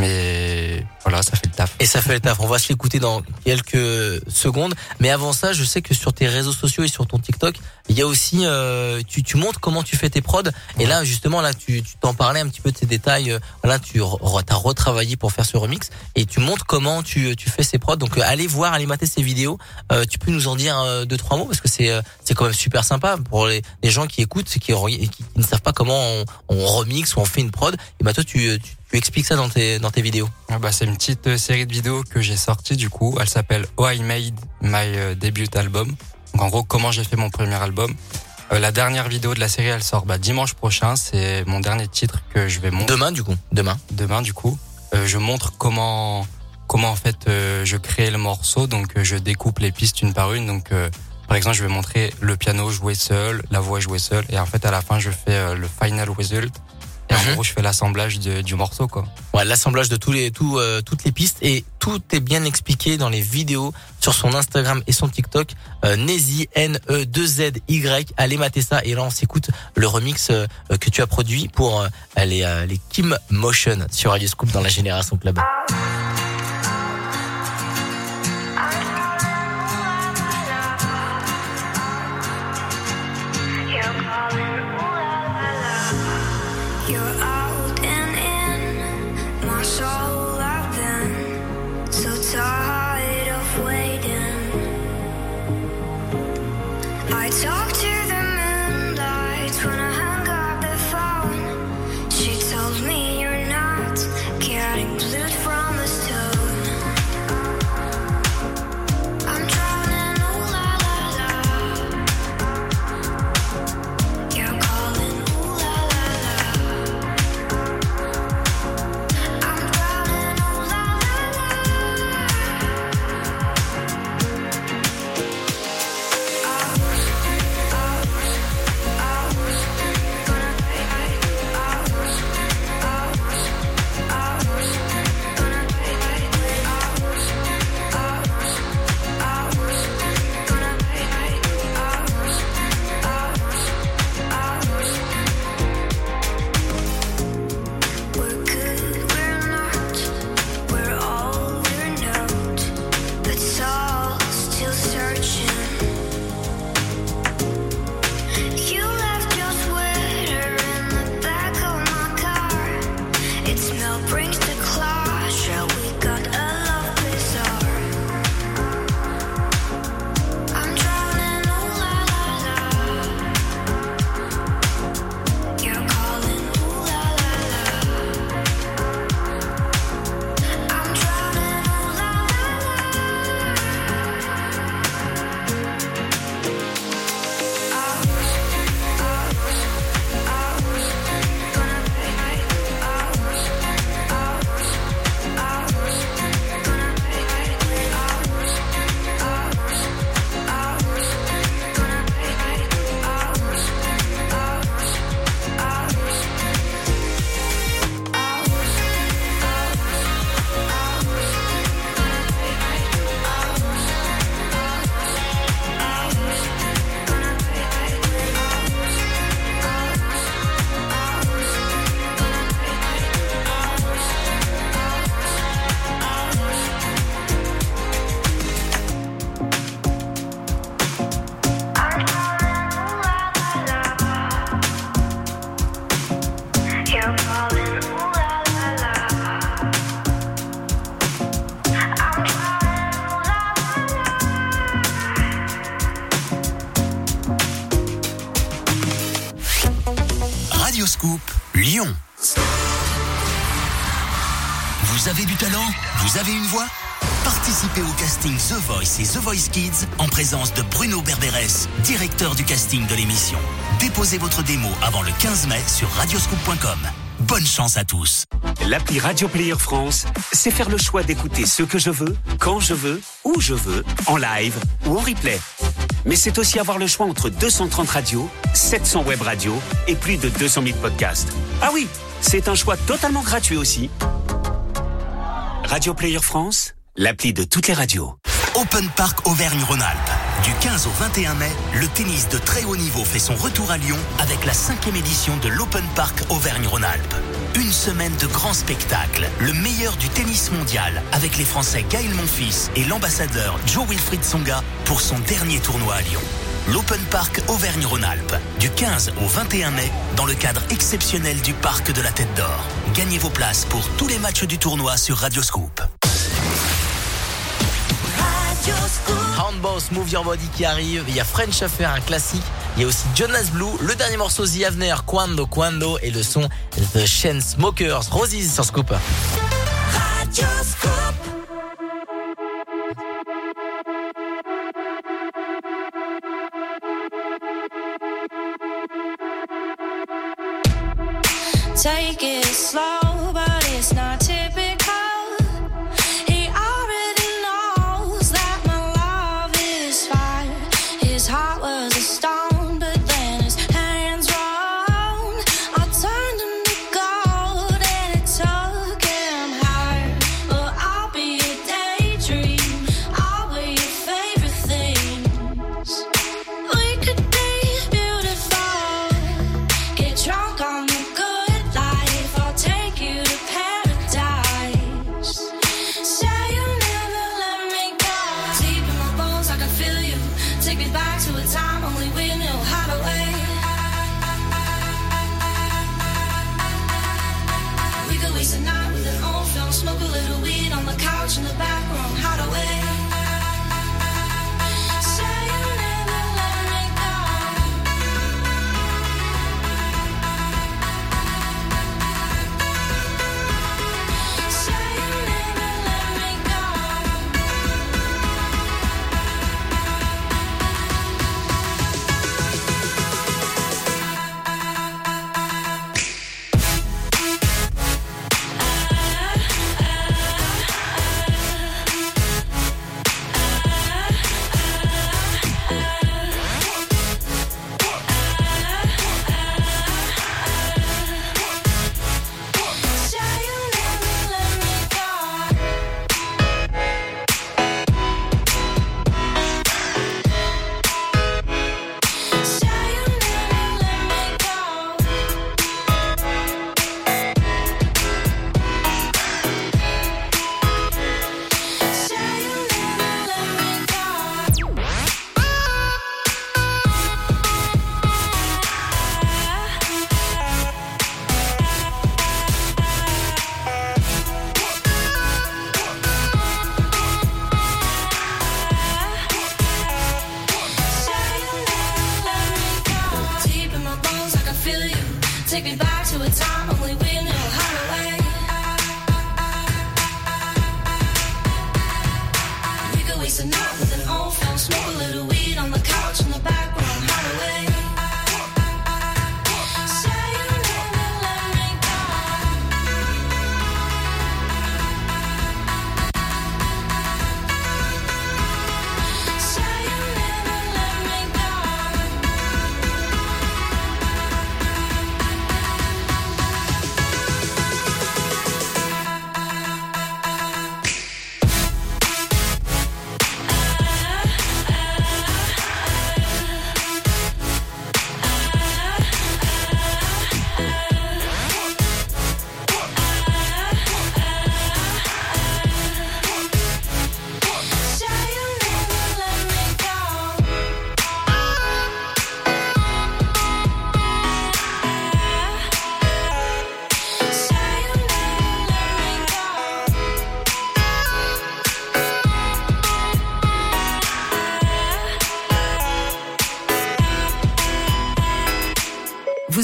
D: Mais voilà, ça fait le taf.
C: Et ça fait le taf. On va se l'écouter dans quelques secondes. Mais avant ça, je sais que sur tes réseaux sociaux et sur ton TikTok, il y a aussi, euh, tu, tu montres comment tu fais tes prods. Et là, justement, là, tu tu t'en parlais un petit peu de tes détails. Euh, Là, tu as retravaillé pour faire ce remix et tu montres comment tu, tu fais ces prods. Donc, euh, allez voir, allez mater ces vidéos. Euh, tu peux nous en dire euh, deux, trois mots parce que c'est c'est quand même super sympa pour les, gens qui écoutent, qui, qui, ne savent pas comment on, on remixe ou on fait une prod. Et bah, toi, tu, tu, tu expliques ça dans tes, dans tes vidéos.
D: Ah bah, c'est une petite euh, série de vidéos que j'ai sortie du coup. Elle s'appelle Oh I Made My euh, Debut Album. Donc en gros, comment j'ai fait mon premier album. Euh, la dernière vidéo de la série, elle sort bah, dimanche prochain. C'est mon dernier titre que je vais montrer.
C: Demain, du coup. Demain.
D: Demain, du coup. Euh, je montre comment comment en fait euh, je crée le morceau. Donc euh, je découpe les pistes une par une. Donc euh, par exemple, je vais montrer le piano joué seul, la voix jouée seule, et en fait à la fin, je fais le final result. Et en gros, je fais l'assemblage du morceau, quoi.
C: Ouais, l'assemblage de tous les, tout, euh, toutes les pistes et tout est bien expliqué dans les vidéos sur son Instagram et son TikTok. Euh, Nezi N E 2 Z Y. Allez mater ça et là on s'écoute le remix euh, que tu as produit pour euh, les, euh, les Kim Motion sur Radio Scoop dans la Génération Club.
O: The
G: Voice Kids en présence de Bruno Berberes, directeur du casting de l'émission. Déposez votre démo avant le 15 mai sur radioscoop.com. Bonne chance à tous.
M: L'appli Radio Player France, c'est faire le choix d'écouter ce que je veux, quand je veux, où je veux, en live ou en replay. Mais c'est aussi avoir le choix entre 230 radios, 700 web radios et plus de 200 000 podcasts. Ah oui, c'est un choix totalement gratuit aussi. Radio Player France, l'appli de toutes les radios.
G: Open Park Auvergne-Rhône-Alpes. Du 15 au 21 mai, le tennis de très haut niveau fait son retour à Lyon avec la cinquième édition de l'Open Park Auvergne-Rhône-Alpes. Une semaine de grands spectacles, le meilleur du tennis mondial avec les Français Gaël Monfils et l'ambassadeur Joe Wilfried Songa pour son dernier tournoi à Lyon. L'Open Park Auvergne-Rhône-Alpes, du 15 au 21 mai, dans le cadre exceptionnel du Parc de la Tête d'Or. Gagnez vos places pour tous les matchs du tournoi sur Radioscoop.
F: Handball Move Your Body qui arrive. Il y a French Affair, un classique. Il y a aussi Jonas Blue, le dernier morceau The Avener, Quando Quando et le son The Chainsmokers. Roses sur Scoop.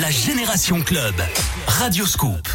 S: la
B: Génération Club. Radio
C: Scoop.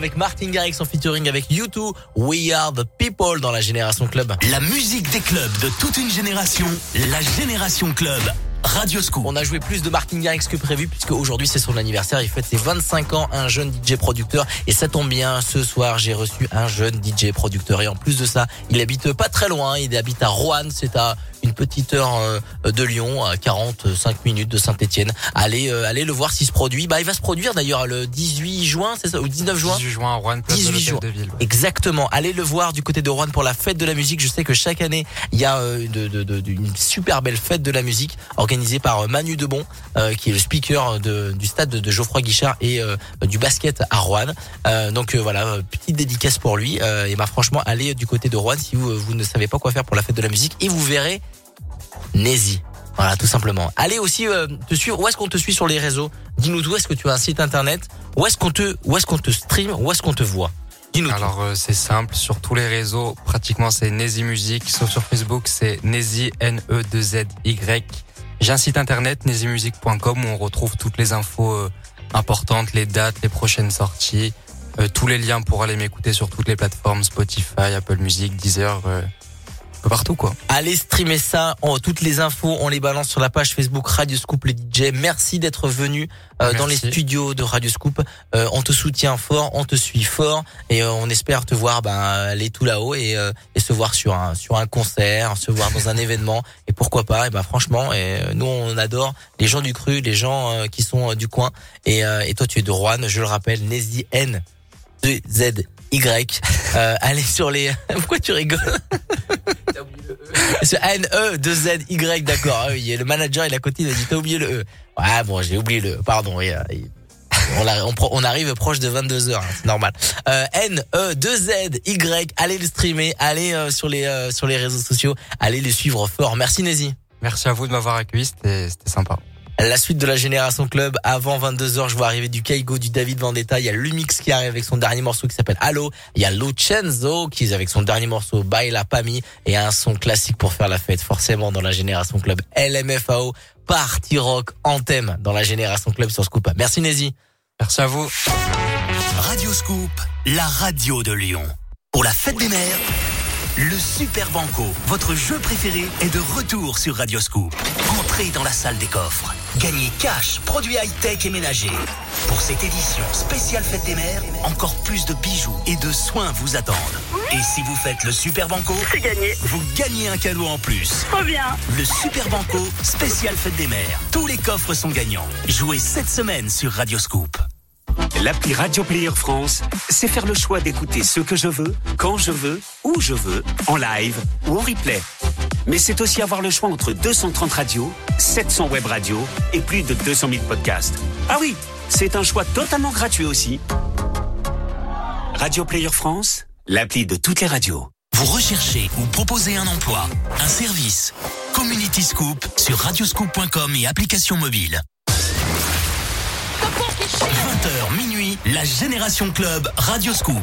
C: Avec Martin Garrix en featuring avec U2. We are the people dans la Génération Club.
G: La musique des clubs de toute une génération, la Génération Club. Radio Scoop.
C: On a joué plus de Martin Garrix que prévu puisque aujourd'hui c'est son anniversaire. Il fête ses 25 ans, un jeune DJ producteur. Et ça tombe bien, ce soir j'ai reçu un jeune DJ producteur. Et en plus de ça, il habite pas très loin. Il habite à Roanne. C'est à une petite heure euh, de Lyon, à 45 minutes de Saint-Etienne. Allez, euh, allez le voir s'il se produit. Bah, il va se produire d'ailleurs le 18 juin, c'est ça, ou 19 juin
D: 18 juin à Rouen, place de
C: 18
D: l'Hôtel
C: juin.
D: de Ville. ouais.
C: Exactement. Allez le voir du côté de Rouen pour la fête de la musique. Je sais que chaque année, il y a euh, de, de, de- une super belle fête de la musique organisée par Manu Debon, euh, qui est le speaker du stade de, Geoffroy Guichard et euh, du basket à Rouen. Euh, donc voilà, petite dédicace pour lui. Et bah franchement, allez du côté de Rouen si vous, vous ne savez pas quoi faire pour la fête de la musique et vous verrez Nézi. Voilà, tout simplement. Allez aussi euh, te suivre. Où est-ce qu'on te suit sur les réseaux? Dis-nous où est-ce que tu as un site internet? Où est-ce qu'on te, où est-ce qu'on te stream? Où est-ce qu'on te voit? Dis-nous.
D: Alors euh, c'est simple, sur tous les réseaux, pratiquement c'est Nezi Music, sauf sur Facebook c'est Nezi N E 2 Z Y. J'ai un site internet nezimusic.com où on retrouve toutes les infos euh, importantes, les dates, les prochaines sorties, tous les liens pour aller m'écouter sur toutes les plateformes Spotify, Apple Music, Deezer, peu partout quoi.
C: Allez streamer ça. Toutes les infos, on les balance sur la page Facebook Radio Scoop les DJ. Merci d'être venu euh, dans les studios de Radio Scoop. Euh, on te soutient fort, on te suit fort et euh, on espère te voir ben, aller tout là-haut et, euh, et se voir sur un sur un concert, se voir dans un événement et pourquoi pas. Et ben franchement, et, euh, nous on adore les gens du cru, les gens euh, qui sont du coin et, euh, et toi tu es de Rouen, je le rappelle, Nezi N 2 Z Y. Euh, allez sur les. Pourquoi tu rigoles? N-E, 2-Z-Y, d'accord. Ah oui, et le manager, il à côté, il a dit, t'as oublié le E. Ouais, bon, j'ai oublié le E, pardon. euh, on, arrive proche de 22 heures, hein, c'est normal. Euh, N-E, 2-Z-Y, allez le streamer, allez euh, sur les euh, sur les réseaux sociaux, allez le suivre fort. Merci Nézi.
D: Merci à vous de m'avoir accueilli, c'était sympa.
C: La suite de la Génération Club, avant 22h, je vois arriver du Kaigo, du David Vendetta, il y a Lumix qui arrive avec son dernier morceau qui s'appelle Allo, il y a Lucenzo qui est avec son dernier morceau Baila Pami et un son classique pour faire la fête, forcément dans la Génération Club, LMFAO, Party Rock, Anthem dans la Génération Club sur Scoop. Merci Nézi.
D: Merci à vous.
G: Radio Scoop, la radio de Lyon. Pour la fête des mères, le Super Banco, votre jeu préféré, est de retour sur Radio Scoop. Entrez dans la salle des coffres. Gagnez cash, produits high-tech et ménagers. Pour cette édition spéciale fête des mères, encore plus de bijoux et de soins vous attendent. Et si vous faites le Super Banco,
T: gagné.
G: vous gagnez un cadeau en plus.
T: Trop bien.
G: Le Super Banco, spécial fête des mères. Tous les coffres sont gagnants. Jouez cette semaine sur Radio Scoop.
M: L'appli Radio Player France, c'est faire le choix d'écouter ce que je veux, quand je veux, où je veux, en live ou en replay. Mais c'est aussi avoir le choix entre 230 radios, 700 web radios et plus de 200 000 podcasts. Ah oui, c'est un choix totalement gratuit aussi. Radio Player France, l'appli de toutes les radios.
G: Vous recherchez ou proposez un emploi, un service. Community Scoop sur radioscoop.com et application mobile. 20h minuit, la Génération Club Radio Scoop.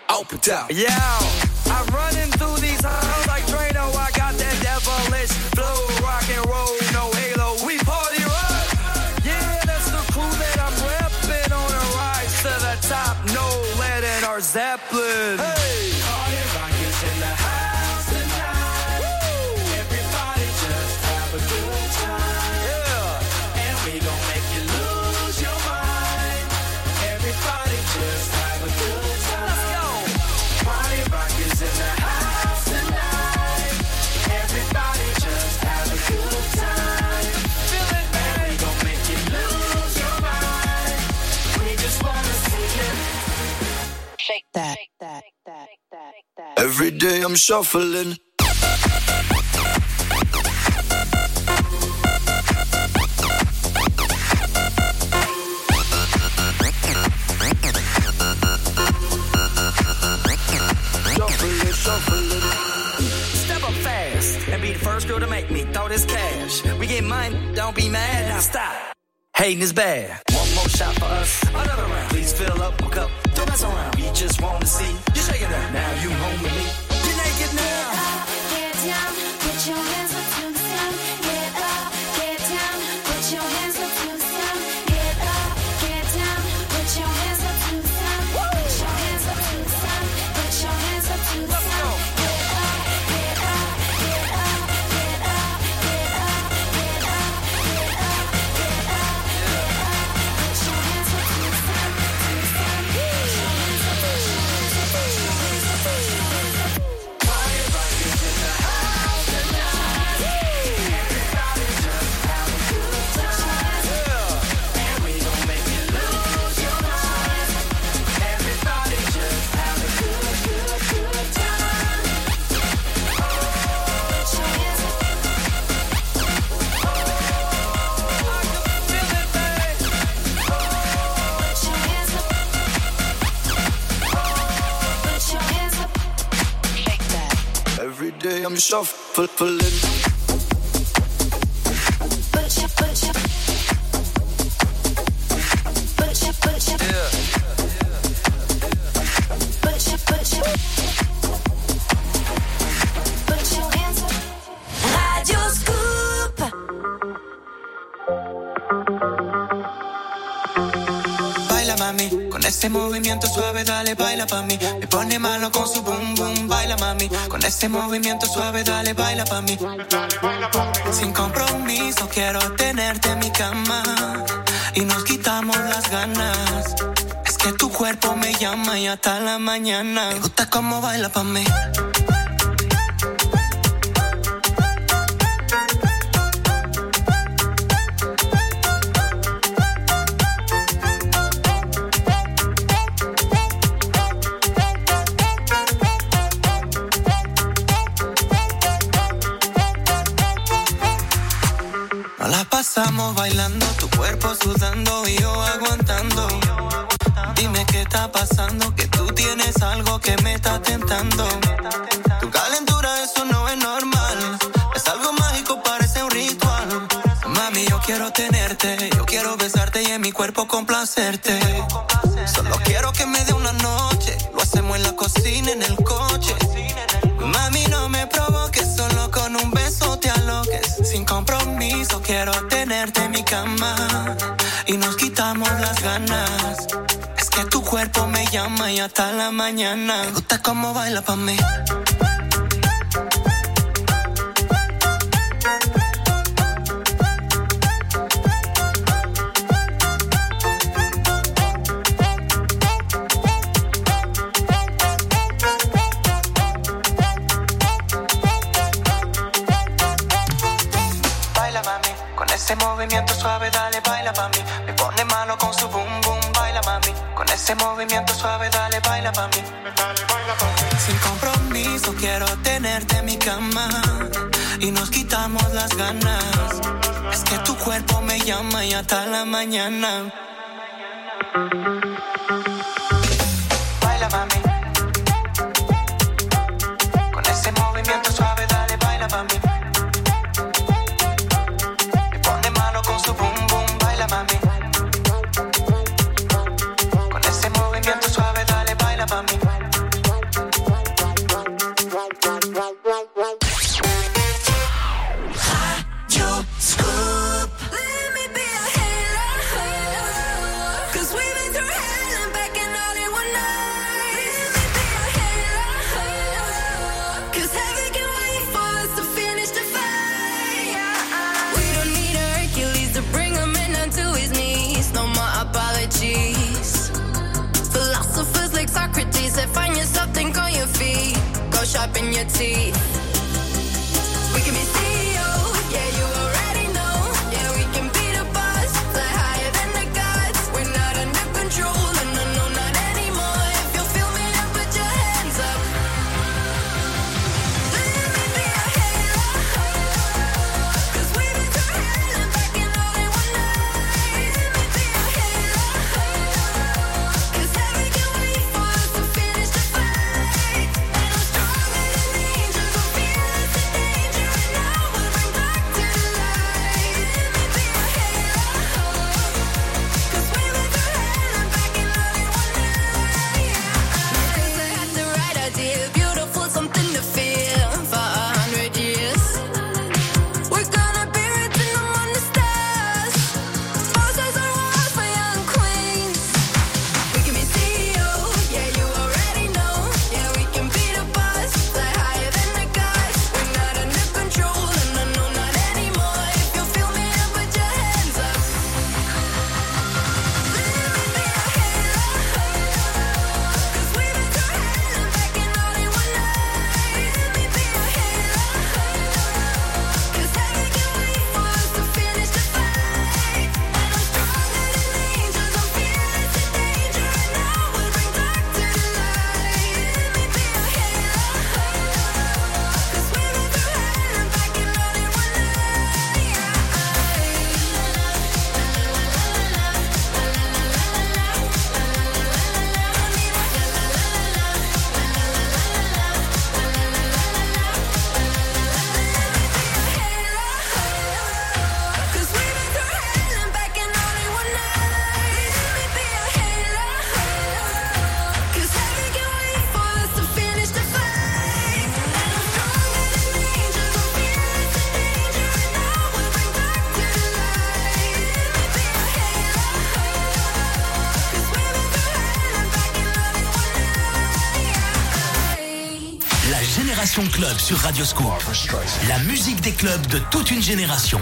U: open up.
Q: Yo, I'm running through these halls like Drano. I got that devilish flow, rock and roll, no halo. We party rock. Yeah, that's the crew that I'm repping on a rise to the top. No lead in our Zeppelin. Hey,
T: Shake that.
V: Every day I'm shuffling.
F: Shuffle it, shuffle it. Step up fast and be the first girl to make me throw this cash. We get mine, don't be mad, now stop. Hating is bad. One more shot for us, another round. Please fill up my cup, don't mess around. We just wanna see you shaking that. Now you home with me. You're naked now.
V: Shuffling.
W: Ese movimiento suave, dale, baila pa' mí. Me pone malo con su boom, baila. Con ese movimiento suave, dale, baila pa' mí. Sin compromiso, quiero tenerte en mi cama. Y nos quitamos las ganas. Es que tu cuerpo me llama y hasta la mañana. Me gusta cómo baila pa' mí. Solo quiero que me dé una noche, lo hacemos en la cocina, en el coche. Mami, no me provoques, solo con un beso te aloques. Sin compromiso, quiero tenerte en mi cama. Y nos quitamos las ganas. Es que tu cuerpo me llama y hasta la mañana. Gusta cómo baila pa' mí. Ese movimiento suave, dale, baila pa' mí. Sin compromiso, quiero tenerte en mi cama. Y nos quitamos las ganas. Es que tu cuerpo me llama y hasta la mañana.
G: club sur Radioscoop. La musique des clubs de toute une génération.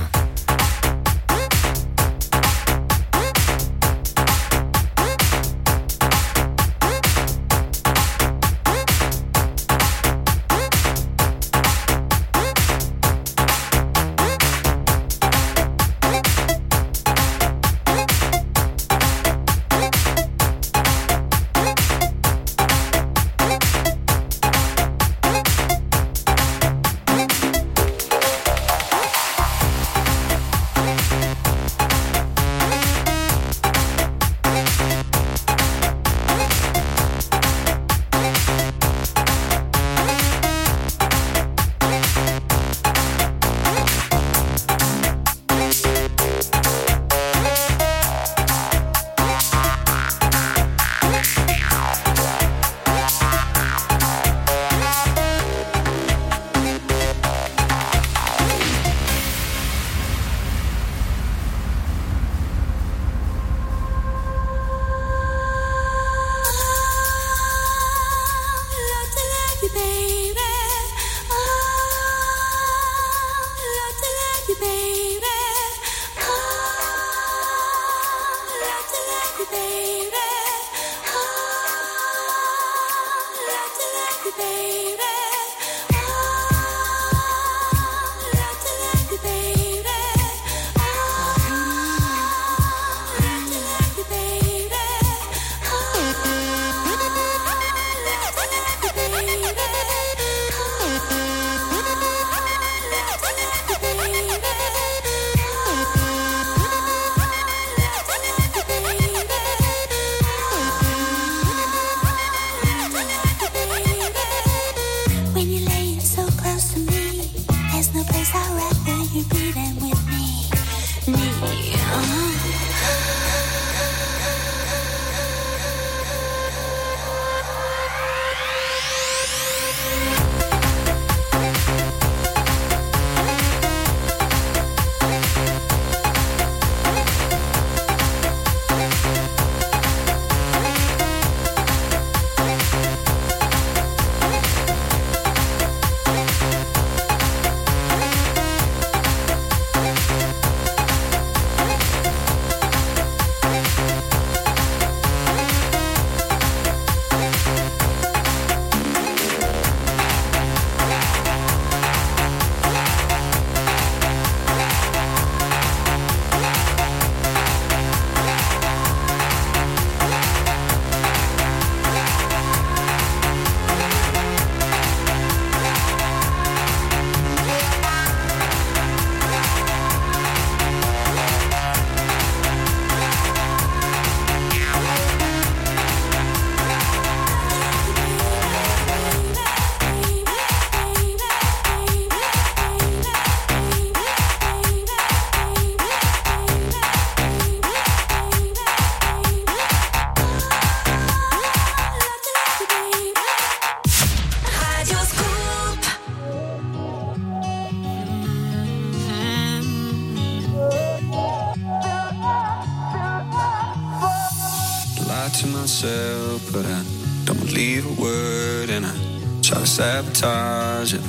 O: sabotage it.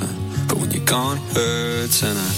O: But when you're gone, it hurts and I